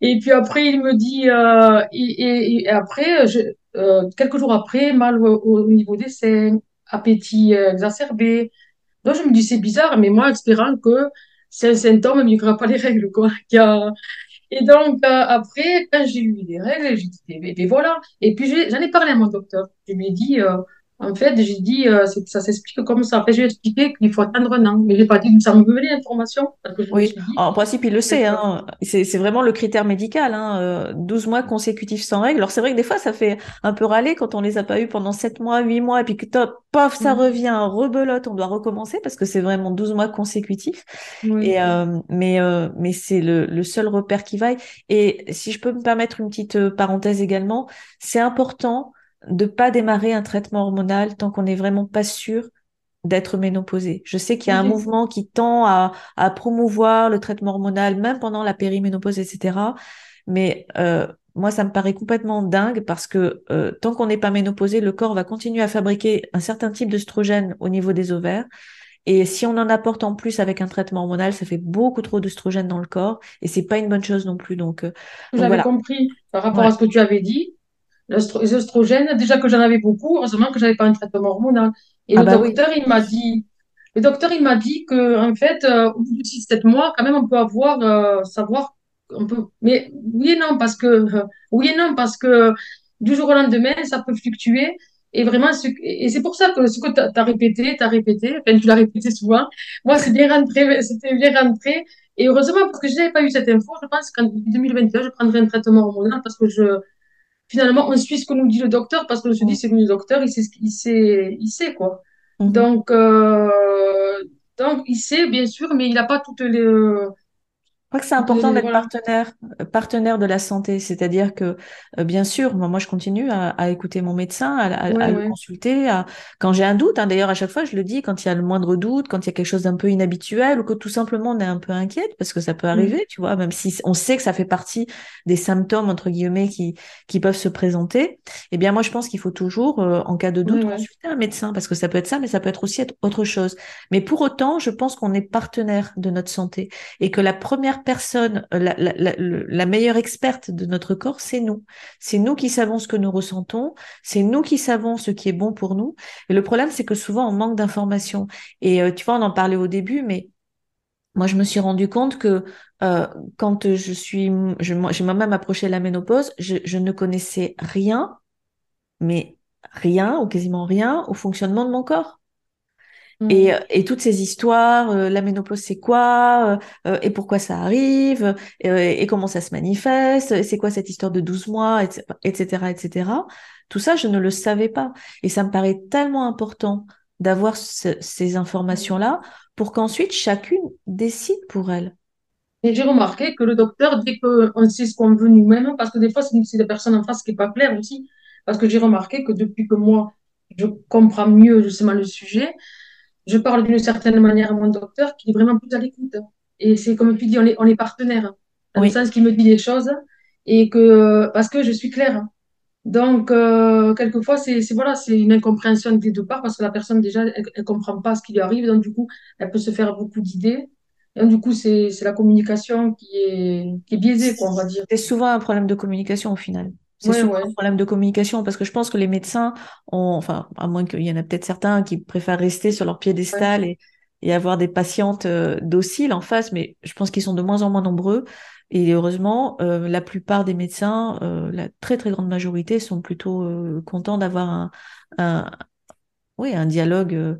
Et puis après, il me dit, euh, et, après, quelques jours après, mal au, au niveau des seins, appétit exacerbé. Donc, je me dis, c'est bizarre, mais moi, espérant que c'est un symptôme, mais il n'y aura pas les règles, quoi. Et donc, euh, après, quand j'ai eu les règles, j'ai dit, eh ben, ben voilà. Et puis, j'en ai parlé à mon docteur. Je lui ai dit, euh, en fait, j'ai dit, euh, ça s'explique comme ça. Après, j'ai expliqué qu'il faut attendre un an. Mais j'ai pas dit que ça me venait l'information, Oui, dit, en principe, il le sait. Hein. C'est, vraiment le critère médical. Hein. euh, 12 mois consécutifs sans règles. Alors, c'est vrai que des fois, ça fait un peu râler quand on les a pas eu pendant 7 mois, 8 mois, et puis que top, pof, ça euh, revient, rebelote, on doit recommencer parce que c'est vraiment 12 mois consécutifs. oui, Et, euh, mais euh, mais c'est le, le seul repère qui vaille. Et si je peux me permettre une petite euh, parenthèse également, c'est important de pas démarrer un traitement hormonal tant qu'on n'est vraiment pas sûr d'être ménopausée. Je sais qu'il y a un mouvement qui tend à, à promouvoir le traitement hormonal, même pendant la périménopause, etc. Mais euh, moi, ça me paraît complètement dingue parce que euh, tant qu'on n'est pas ménopausé, le corps va continuer à fabriquer un certain type d'œstrogène au niveau des ovaires. Et si on en apporte en plus avec un traitement hormonal, ça fait beaucoup trop d'œstrogène dans le corps et c'est pas une bonne chose non plus. Donc, euh, donc J'avais voilà. compris par rapport à ce que tu avais dit. Les oestrogènes, déjà que j'en avais beaucoup, heureusement que j'avais pas un traitement hormonal. Et Ah le bah oui. docteur, il m'a dit, Le docteur, il m'a dit que, en fait, euh, au bout de 6-7 mois, quand même, on peut avoir, euh, savoir, on peut, mais oui et non, parce que, euh, oui et non, parce que du jour au lendemain, ça peut fluctuer. Et vraiment, ce- et c'est pour ça que ce que tu as, répété, tu as répété, enfin, tu l'as répété souvent. Moi, c'est bien rentré, c'était bien rentré. Et heureusement, parce que je n'avais pas eu cette info, je pense qu'en 2021, je prendrai un traitement hormonal parce que je, finalement, on suit ce que nous dit le docteur parce qu'on se dit, Mm. c'est que le docteur, il sait, ce il sait, il sait, quoi. Mhm. Donc, euh, donc, il sait, bien sûr, mais il n'a pas toutes les, euh, crois que c'est important d'être voilà. partenaire, euh, partenaire de la santé, c'est-à-dire que, euh, bien sûr, moi, moi, je continue à, à écouter mon médecin, à, à- à Ouais, le consulter, à, quand j'ai un doute, hein, d'ailleurs, à chaque fois, je le dis, quand il y a le moindre doute, quand il y a quelque chose d'un peu inhabituel ou que tout simplement on est un peu inquiète, parce que ça peut Mm. arriver, tu vois, même si on sait que ça fait partie des symptômes, entre guillemets, qui, qui peuvent se présenter, eh bien, moi, je pense qu'il faut toujours, euh, en cas de doute, ouais. consulter un médecin, parce que ça peut être ça, mais ça peut être aussi être autre chose. Mais pour autant, je pense qu'on est partenaire de notre santé et que la première personne, euh, la, meilleure experte de notre corps, c'est nous. C'est nous qui savons ce que nous ressentons, c'est nous qui savons ce qui est bon pour nous. Et le problème, c'est que souvent, on manque d'informations. Et euh, tu vois, on en parlait au début, mais moi, je me suis rendu compte que euh, quand je suis, j'ai moi-même approché la ménopause, je ne connaissais rien, mais rien ou quasiment rien au fonctionnement de mon corps. Et, Mm. et toutes ces histoires, euh, la ménopause c'est quoi, euh, euh, et pourquoi ça arrive, euh, et comment ça se manifeste, et c'est quoi cette histoire de 12 mois, etc., etc., etc. Tout ça, je ne le savais pas. Et ça me paraît tellement important d'avoir ce- ces informations-là pour qu'ensuite chacune décide pour elle. Et j'ai remarqué que le docteur, dès qu'on sait ce qu'on veut nous-mêmes, parce que des fois, c'est c'est la personne en face qui n'est pas claire aussi, parce que j'ai remarqué que depuis que moi, je comprends mieux justement le sujet, je parle d'une certaine manière à mon docteur qui est vraiment plus à l'écoute. Et c'est comme tu dis, on est, on est partenaires, dans le Oui, sens qu'il me dit les choses, et que, parce que je suis claire. Donc, euh, quelquefois, c'est voilà, c'est une incompréhension des deux parts parce que la personne, déjà, elle ne comprend pas ce qui lui arrive. Donc, du coup, elle peut se faire beaucoup d'idées. Et donc, du coup, c'est c'est la communication qui est, qui est biaisée, quoi, on va dire. c'est souvent un problème de communication au final. C'est Ouais, souvent ouais, un problème de communication parce que je pense que les médecins ont, enfin, à moins qu'il y en a peut-être certains qui préfèrent rester sur leur ouais. piédestal et, et avoir des patientes euh, dociles en face, mais je pense qu'ils sont de moins en moins nombreux. Et heureusement, euh, la plupart des médecins, euh, la très très grande majorité, sont plutôt contents d'avoir un, un, oui, un dialogue euh,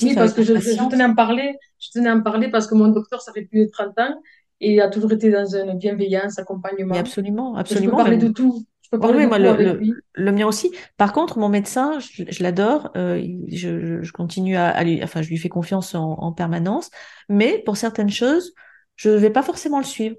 Oui, constructif parce avec que je, je, je tenais à en parler. Je tenais à en parler parce que mon docteur, ça fait plus de 30 ans et il a toujours été dans une bienveillance, Mais accompagnement. absolument, Et je peux absolument. Mais parler de tout. Peux Oui, parler oui, de moi, le, avec le, lui. le mien aussi. Par contre, mon médecin, je, je l'adore. euh, je, continue à, à lui, enfin, je lui fais confiance en, en permanence. Mais pour certaines choses, je ne vais pas forcément le suivre.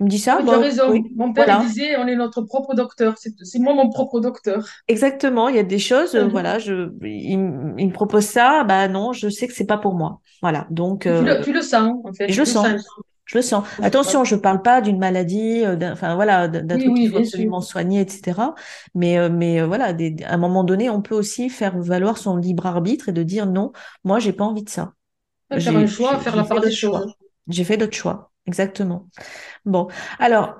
Il me dit ça, Oui, tu as bon, raison. oui, Mon père, il voilà. disait, on est notre propre docteur. C'est moi mon propre docteur. Exactement. Il y a des choses, euh, voilà, je, il, me propose ça, bah non, je sais que c'est pas pour moi. Voilà. Donc, Tu euh, le, tu le sens, en fait. je le le sens. sens. Je le sens. Attention, je parle pas d'une maladie, euh, d'un, enfin voilà, d'un Oui, truc qu'il faut sûr. absolument soigner, etc. Mais, euh, mais euh, voilà, des- à un moment donné, on peut aussi faire valoir son libre arbitre et de dire non, moi, j'ai pas envie de ça. Faire un J'ai, choix, faire la fait part des choix. J'ai fait d'autres choix. Exactement. Bon, alors.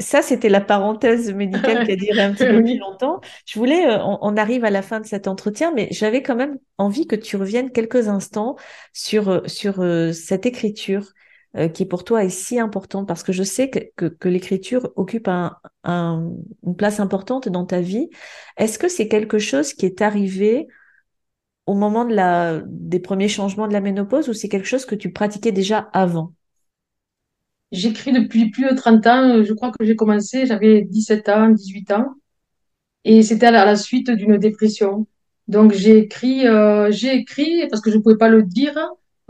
Ça, c'était la parenthèse médicale qui a duré un petit peu <laughs> plus longtemps. Je voulais, on, on arrive à la fin de cet entretien, mais j'avais quand même envie que tu reviennes quelques instants sur, sur euh, cette écriture euh, qui pour toi est si importante? Parce que je sais que, que, l'écriture occupe un, un- une place importante dans ta vie. Est-ce que c'est quelque chose qui est arrivé au moment de la, des premiers changements de la ménopause ou c'est quelque chose que tu pratiquais déjà avant? J'écris depuis plus de 30 ans. Je crois que j'ai commencé, j'avais 17 ans, 18 ans. Et c'était à la, à la suite d'une dépression. Donc j'ai écrit, euh, j'ai écrit parce que je ne pouvais pas le dire.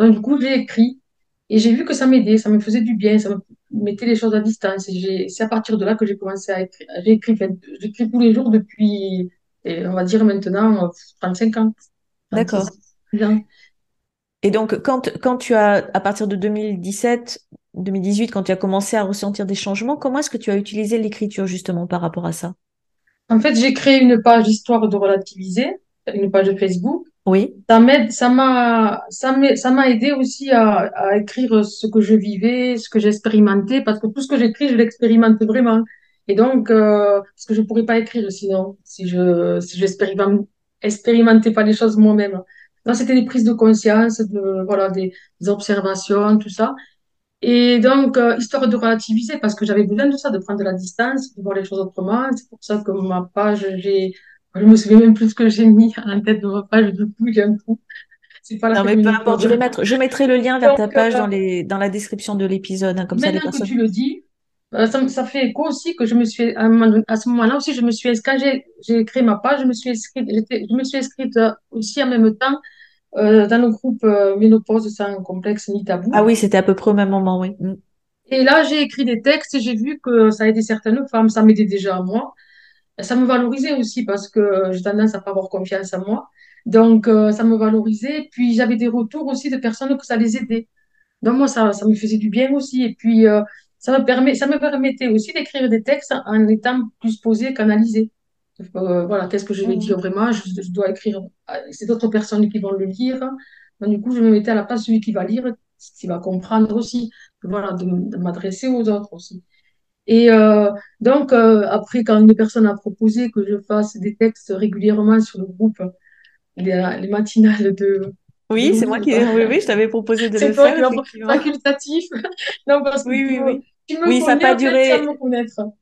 Donc du coup, j'ai écrit. Et j'ai vu que ça m'aidait, ça me faisait du bien, ça me mettait les choses à distance. C'est à partir de là que j'ai commencé à écrire. Écrit, j'écris tous les jours depuis, on va dire maintenant, euh, cinq ans, D'accord. 36 ans. Et donc, quand, quand tu as, à partir de 2017, 2018, quand tu as commencé à ressentir des changements, comment est-ce que tu as utilisé l'écriture justement par rapport à ça? En fait, j'ai créé une page histoire de relativiser, une page Facebook. Oui, Ça m'aide, ça m'a, ça m'a aidé aussi à, à écrire ce que je vivais, ce que j'expérimentais, parce que tout ce que j'écris, je l'expérimente vraiment. Et donc, euh, parce que je pourrais pas écrire sinon, si je, si je expérimente- expérimentais pas les choses moi-même. Non, c'était des prises de conscience, de, voilà, des, des observations, tout ça. Et donc, euh, histoire de relativiser, parce que j'avais besoin de ça, de prendre de la distance, de voir les choses autrement. C'est pour ça que ma page, j'ai, je me souviens même plus ce que j'ai mis à la tête de ma page, du coup, j'ai un coup. C'est pas la Non, mais peu importe, je vais mettre, je mettrai le lien vers ta page euh, dans les, dans la description de l'épisode, hein, comme ça les maintenant que tu le dis, euh, ça, fait écho aussi que je me suis, à, ce moment-là aussi, je me suis quand j'ai créé ma page, je me suis inscrite, je me suis inscrite euh, aussi en même temps euh, dans le groupe euh, Ménopause sans complexe ni Ah tabou. oui, c'était à peu près au même moment, oui. Mm. Et là, j'ai écrit des textes et j'ai vu que ça aidait certaines femmes, ça m'aidait déjà à moi. Ça me valorisait aussi parce que j'ai tendance à pas avoir confiance en moi. Donc, euh, ça me valorisait. Puis, j'avais des retours aussi de personnes que ça les aidait. Donc, moi, ça, ça me faisait du bien aussi. Et puis, euh, ça me permet, ça me permettait aussi d'écrire des textes en étant plus posé, canalisé. Euh, voilà, qu'est-ce que je vais dire Mhm. vraiment? Je, je dois écrire. C'est d'autres personnes qui vont le lire. Donc, du coup, je me mettais à la place de celui qui va lire, qui va comprendre aussi. Voilà, de, de m'adresser aux autres aussi. Et euh, donc, euh, après, quand une personne a proposé que je fasse des textes régulièrement sur le groupe, les, les matinales de, Oui, c'est moi qui, oui, oui, je t'avais proposé de le c'est faire, effectivement. facultatif. <laughs> Non, parce que Oui, oui, oui. Tu me Oui, ça n'a pas duré.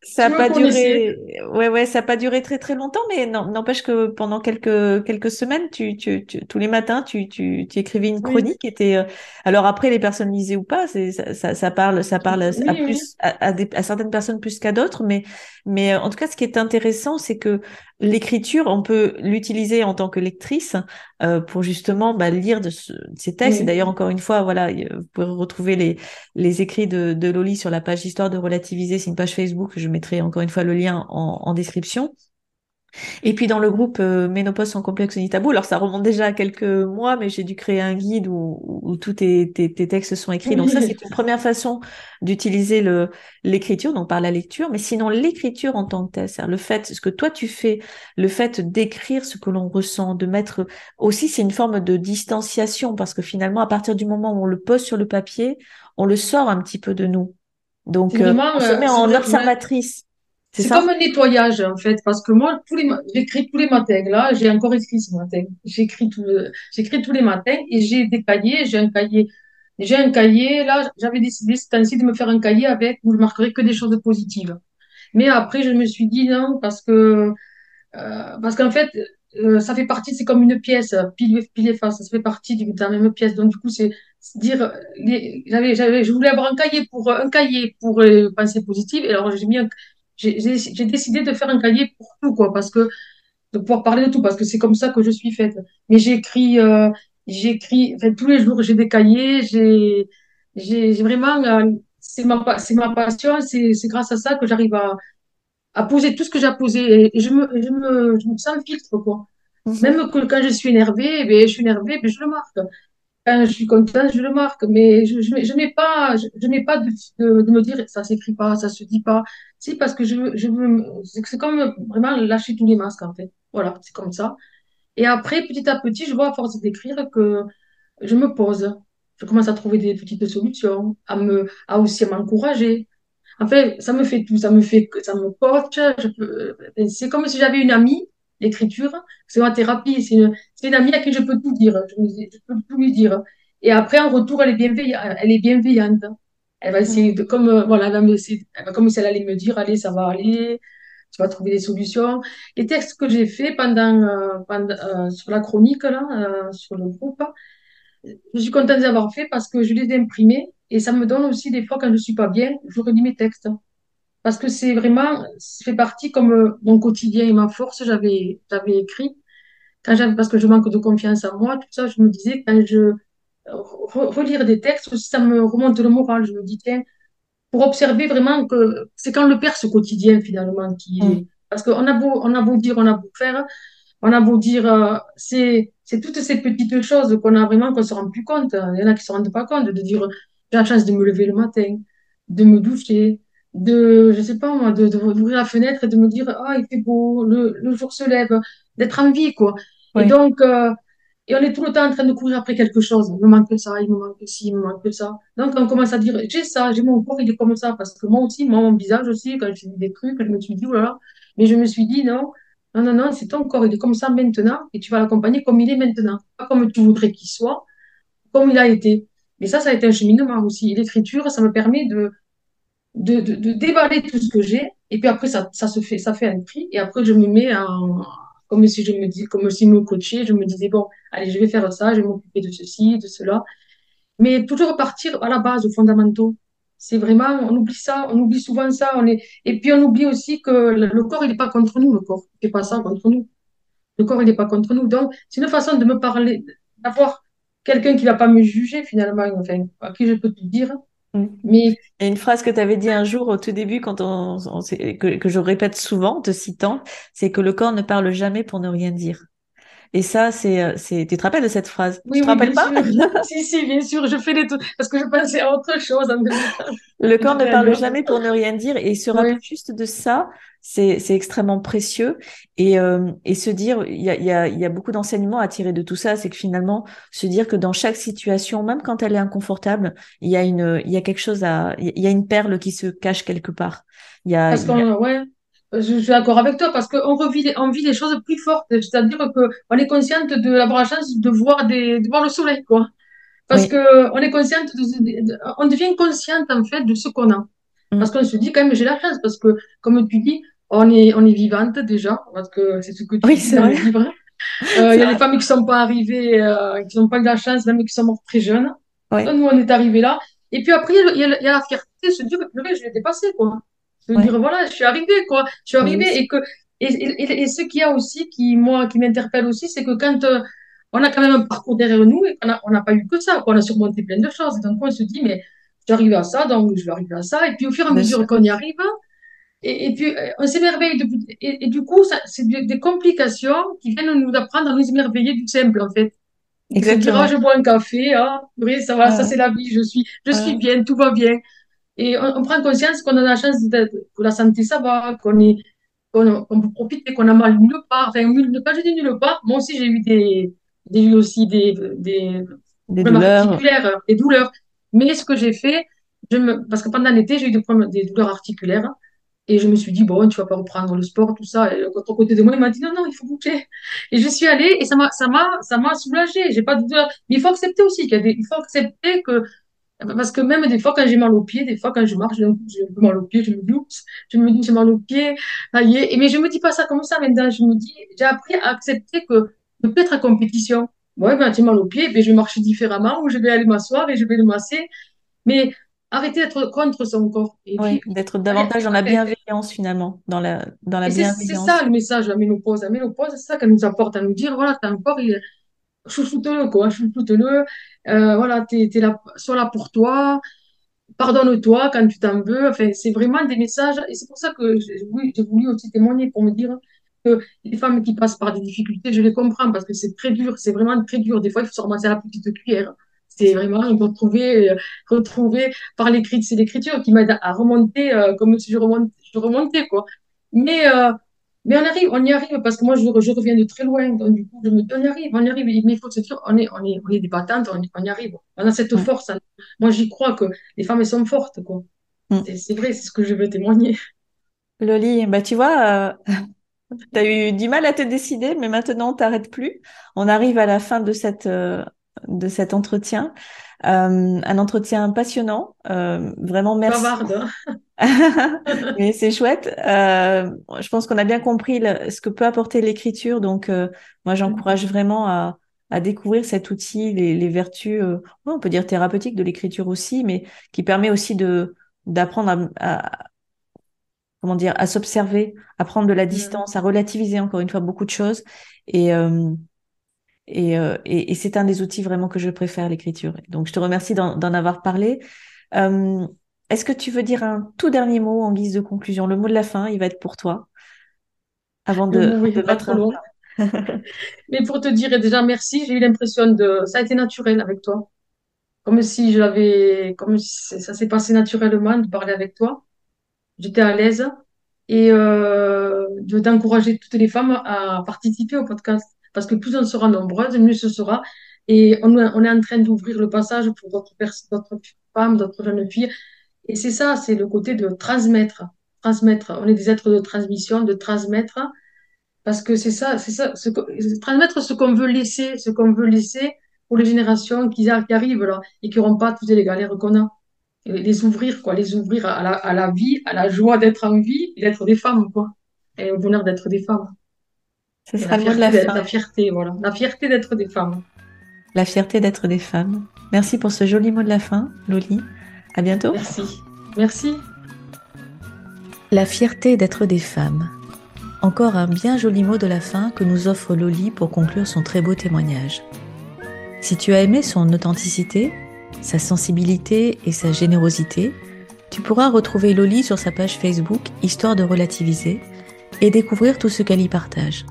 Ça Tu a me pas duré, ouais, ouais, ça a pas duré très très longtemps, mais n'empêche que pendant quelques quelques semaines, tu, tu, tu- tous les matins, tu, tu, tu écrivais une Oui, chronique. était, euh, alors après, les personnes lisaient ou pas, c'est ça, ça, ça parle, ça parle à oui, oui. plus à, à des, à certaines personnes plus qu'à d'autres, mais mais euh, en tout cas, ce qui est intéressant, c'est que l'écriture, on peut l'utiliser en tant que lectrice euh, pour justement bah, lire de, ce- de ces textes. Et d'ailleurs, encore une fois, voilà, vous pouvez retrouver les les écrits de, de Loli sur la page Histoire de relativiser. C'est une page Facebook. Je mettrai encore une fois le lien en, en description. Et puis dans le groupe euh, Ménopause sans complexe ni tabou, alors ça remonte déjà à quelques mois, mais j'ai dû créer un guide où, où tous tes, tes, tes textes sont écrits. Donc ça, c'est une première façon d'utiliser le l'écriture, donc par la lecture. Mais sinon, l'écriture en tant que telle, c'est-à-dire le fait, ce que toi tu fais, le fait d'écrire ce que l'on ressent, de mettre aussi, c'est une forme de distanciation parce que finalement, à partir du moment où on le pose sur le papier, on le sort un petit peu de nous. Donc, euh, on se euh, met en observatrice, c'est comme un nettoyage, en fait, parce que moi, tous les, ma- j'écris tous les matins. Là, j'ai encore écrit ce matin. J'écris tout, le- j'écris tous les matins et j'ai des cahiers. J'ai un cahier. J'ai un cahier. Là, j'avais décidé cette année de me faire un cahier avec où je marquerai que des choses positives. Mais après, je me suis dit non, parce que, euh, parce qu'en fait, euh, ça fait partie, c'est comme une pièce, pile, pile et face, ça fait partie de la même pièce. Donc, du coup, c'est c'est dire, les- j'avais, j'avais, je voulais avoir un cahier pour, un cahier pour les pensées positives. Et alors, j'ai mis un- j'ai décidé de faire un cahier pour tout, quoi, parce que, de pouvoir parler de tout, parce que c'est comme ça que je suis faite. Mais j'écris, euh, j'écris, enfin, tous les jours, j'ai des cahiers, j'ai, vraiment, euh, c'est ma, c'est ma passion, c'est grâce à ça que j'arrive à, à poser tout ce que j'ai à poser et, et je me, je me, je me sens filtre, quoi. Mhm. Même que quand je suis énervée, ben, je suis énervée, ben, je le marque. Je suis contente, je le marque. Mais je, je, mets- pas, je, mets pas de, de, me dire ça s'écrit pas, ça se dit pas. Si, parce que je, je veux, c'est c'est comme vraiment lâcher tous les masques, en fait. Voilà, c'est comme ça. Et après, petit à petit, je vois à force d'écrire que je me pose. Je commence à trouver des petites solutions, à me, à aussi m'encourager. En fait, ça me fait tout, ça me fait, ça me euh, c'est comme si j'avais une amie, l'écriture, c'est ma thérapie, c'est une, une amie à qui je peux tout dire, je, peux tout lui dire. Et après, en retour, elle est bienveillante, elle va essayer de, comme, euh, voilà, elle va c'est- elle va comme si elle allait me dire, allez, ça va aller, tu vas trouver des solutions. Les textes que j'ai faits pendant, euh, pendant euh, sur la chronique, là, euh, sur le groupe, je suis contente de les avoir fait parce que je les ai imprimés et ça me donne aussi des fois quand je suis pas bien, je relis mes textes. Parce que c'est vraiment, ça fait partie comme euh, mon quotidien et ma force, j'avais, j'avais écrit. Quand j'avais, parce que je manque de confiance en moi, tout ça, je me disais, quand je re- relire des textes, ça me remonte le moral. Je me dis, tiens, pour observer vraiment que c'est quand le perd ce quotidien finalement qui est. Parce qu'on a beau, on a beau dire, on a beau faire, on a beau dire, euh, c'est, c'est toutes ces petites choses qu'on a vraiment qu'on se rend plus compte. Il y en a qui se rendent pas compte de dire, j'ai la chance de me lever le matin, de me doucher, de, je sais pas moi, de, de- d'ouvrir la fenêtre et de me dire, ah, il fait beau, le, le jour se lève, d'être en vie, quoi. Et donc, euh, et on est tout le temps en train de courir après quelque chose. Il me manque ça, il me manque ci, il me manque ça. Donc, on commence à dire, j'ai ça, j'ai mon corps, il est comme ça. Parce que moi aussi, moi, mon visage aussi, quand j'ai vu des trucs, je me suis dit, oh là là. Mais je me suis dit, non. Non, non, non, c'est ton corps, il est comme ça maintenant et tu vas l'accompagner comme il est maintenant. Pas comme tu voudrais qu'il soit, comme il a été. Mais ça, ça a été un cheminement aussi. Et l'écriture, ça me permet de, de, de, déballer tout ce que j'ai. Et puis après, ça, ça se fait, ça fait un prix. Et après, je me mets en, comme si je me dis, comme si me coachais, je me disais, bon, allez, je vais faire ça, je vais m'occuper de ceci, de cela. Mais toujours partir à la base, aux fondamentaux. C'est vraiment, on oublie ça, on oublie souvent ça. On est... Et puis on oublie aussi que le, corps, il n'est pas contre nous, le corps. Il fait pas ça contre nous. Le corps, il n'est pas contre nous. Donc, c'est une façon de me parler, d'avoir quelqu'un qui va pas me juger finalement, à qui je peux te dire. Mm. Mais Et une phrase que tu avais dit un jour au tout début, quand on, que, que je répète souvent, en te citant, c'est que le corps ne parle jamais pour ne rien dire. Et ça, c'est, euh, c'est, tu te rappelles de cette phrase? oui, Tu te oui, rappelles pas? <laughs> Si, si, bien sûr, je fais les tout. Parce que je pensais à autre chose en même temps. Le corps ne parle jamais pour ne rien dire et se rappeler Oui, juste de ça, c'est c'est extrêmement précieux et euh, et se dire il y a il y a il y a beaucoup d'enseignements à tirer de tout ça, c'est que finalement se dire que dans chaque situation, même quand elle est inconfortable, il y a une il y a quelque chose à il y a une perle qui se cache quelque part. Il y a, parce y a- ouais, je, je suis d'accord avec toi, parce qu'on revit, les- on vit des choses plus fortes. C'est-à-dire que on est consciente de d'avoir la chance de voir des, de voir le soleil, quoi. Parce oui, que on est consciente de, de- on devient consciente, en fait, de ce qu'on a. Parce Mm. qu'on se dit quand même, j'ai la chance, parce que, comme tu dis, on est, on est vivante déjà, parce que c'est ce que tu oui, dis c'est dans le vrai. <laughs> Euh, Il y a des femmes qui sont pas arrivées, euh, qui n'ont pas eu la chance, même qui sont mortes très jeunes. Ouais, Donc, nous, on est arrivés là. Et puis après, il y a, y la fierté de se dire, je l'ai dépassé, quoi. Ouais, dire, voilà, je suis arrivée, quoi. Je suis arrivée. Et, que, et, et, et ce qu'il y a aussi, qui, moi, qui m'interpelle aussi, c'est que quand euh, on a quand même un parcours derrière nous et qu'on n'a pas eu que ça. On a surmonté plein de choses. Et donc, on se dit, mais arrivée à ça, donc je vais arriver à ça. Et puis, au fur et à Bien mesure qu'on y arrive, et, et puis, euh, on s'émerveille. Et, et du coup, c'est des, complications qui viennent nous apprendre à nous émerveiller du simple, en fait. Se dire, ah, Exactement. je bois un café, ah, oui, ça va, ça ouais, c'est la vie, je suis, je suis ouais. bien, tout va bien. Et on, on prend conscience qu'on a la chance d'être, que la santé, ça va, qu'on est, qu'on qu'on peut profiter, qu'on a mal nulle part. Enfin, nulle part, je dis nulle part. Moi aussi, j'ai eu des, j'ai eu aussi des, des Des problèmes douleurs. articulaires, des douleurs. Mais ce que j'ai fait, je me, parce que pendant l'été, j'ai eu des, problèmes- des douleurs articulaires. Et je me suis dit, bon, tu vas pas reprendre le sport, tout ça. Et l'autre côté de moi, il m'a dit, non, non, il faut bouger. Et je suis allée et ça m'a, ça m'a, ça m'a soulagée. J'ai pas de douleur. Mais il faut accepter aussi qu'il y a des, il faut accepter que, parce que même des fois, quand j'ai mal aux pieds, des fois, quand je marche, j'ai mal aux pieds, je me dis, oups, je me dis, j'ai mal aux pieds, aïe. Et, mais je me dis pas ça comme ça maintenant. Je me dis, j'ai appris à accepter que je peux être en compétition. Ouais, ben, j'ai mal aux pieds, ben, je vais marcher différemment ou je vais aller m'asseoir et je vais le masser. Mais arrêter d'être contre son corps. Et Oui, d'être davantage dans la bienveillance finalement, dans la dans la et c'est ça bienveillance. le message de la ménopause. La ménopause, c'est ça qu'elle nous apporte à nous dire, voilà, un corps, il chouchoute-le, quoi, chouchoute-le. Euh, voilà, t'es, là, sois là pour toi, pardonne-toi quand tu t'en veux. Enfin, c'est vraiment des messages. Et c'est pour ça que j'ai voulu, aussi témoigner pour me dire que les femmes qui passent par des difficultés, je les comprends parce que c'est très dur, c'est vraiment très dur. Des fois, il faut se ramasser à la petite cuillère. C'est vraiment retrouver, euh, retrouver par l'écrit, c'est l'écriture qui m'aide à remonter euh, comme si je remontais, quoi. Mais, mais on arrive, on y arrive parce que moi, je, je reviens de très loin. Donc, du coup, je me dis, on y arrive, on y arrive. Mais il faut se dire, on est, on est, on est des battantes, on, y- on y arrive. On a cette force. nous. Moi, j'y crois que les femmes, elles sont fortes, quoi. mm. C'est vrai, c'est ce que je veux témoigner. <laughs> Loli, bah tu vois, <laughs> tu as eu du mal à te décider, mais maintenant, t'arrêtes plus. On arrive à la fin de cette, euh, de cet entretien. Euh, un entretien passionnant. Euh, vraiment, merci. Bavarde. hein. <laughs> Mais c'est chouette. Euh, je pense qu'on a bien compris le- ce que peut apporter l'écriture. Donc, euh, moi, j'encourage vraiment à, à découvrir cet outil, les, les vertus, euh, on peut dire thérapeutiques de l'écriture aussi, mais qui permet aussi de d'apprendre à, comment dire, à s'observer, à prendre de la Mm. distance, à relativiser encore une fois beaucoup de choses. Et, euh, et, euh, et, et c'est un des outils vraiment que je préfère, l'écriture. Donc, je te remercie d'en avoir parlé. Euh, est-ce que tu veux dire un tout dernier mot en guise de conclusion? Le mot de la fin, il va être pour toi, avant de, oui, de pas mettre trop un. <laughs> Mais pour te dire déjà merci, j'ai eu l'impression de... Ça a été naturel avec toi. Comme si je l'avais... Comme si ça s'est passé naturellement de parler avec toi. J'étais à l'aise. Et euh, de- d'encourager toutes les femmes à participer au podcast. Parce que plus on sera nombreuses, mieux ce sera. Et on, est- en train d'ouvrir le passage pour d'autres femmes, d'autres jeunes filles. Et c'est ça, c'est le côté de transmettre. Transmettre. On est des êtres de transmission, de transmettre. Parce que c'est ça, c'est ça, transmettre ce qu'on veut laisser, ce qu'on veut laisser pour les générations qui, qui arrivent là et qui n'auront pas toutes les galères qu'on a. les ouvrir, quoi, les ouvrir à la, à la vie, à la joie d'être en vie et d'être des femmes, quoi. Et au bonheur d'être des femmes. Ce sera le mot de la fin. La fierté, voilà. La fierté d'être des femmes. La fierté d'être des femmes. Merci pour ce joli mot de la fin, Loli. À bientôt. Merci. Merci. La fierté d'être des femmes. Encore un bien joli mot de la fin que nous offre Loli pour conclure son très beau témoignage. Si tu as aimé son authenticité, sa sensibilité et sa générosité, tu pourras retrouver Loli sur sa page Facebook Histoire de relativiser et découvrir tout ce qu'elle y partage.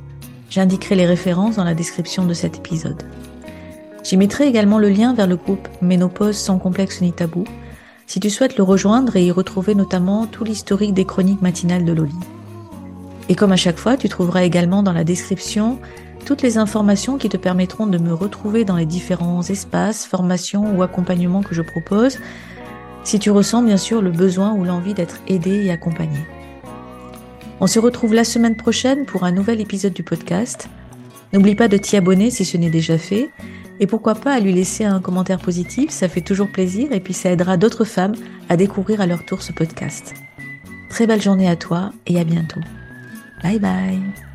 J'indiquerai les références dans la description de cet épisode. J'y mettrai également le lien vers le groupe Ménopause sans complexe ni tabou, si tu souhaites le rejoindre et y retrouver notamment tout l'historique des chroniques matinales de Loli. Et comme à chaque fois, tu trouveras également dans la description toutes les informations qui te permettront de me retrouver dans les différents espaces, formations ou accompagnements que je propose, si tu ressens bien sûr le besoin ou l'envie d'être aidé et accompagné. On se retrouve la semaine prochaine pour un nouvel épisode du podcast. N'oublie pas de t'y abonner si ce n'est déjà fait et pourquoi pas à lui laisser un commentaire positif, ça fait toujours plaisir et puis ça aidera d'autres femmes à découvrir à leur tour ce podcast. Très belle journée à toi et à bientôt. Bye bye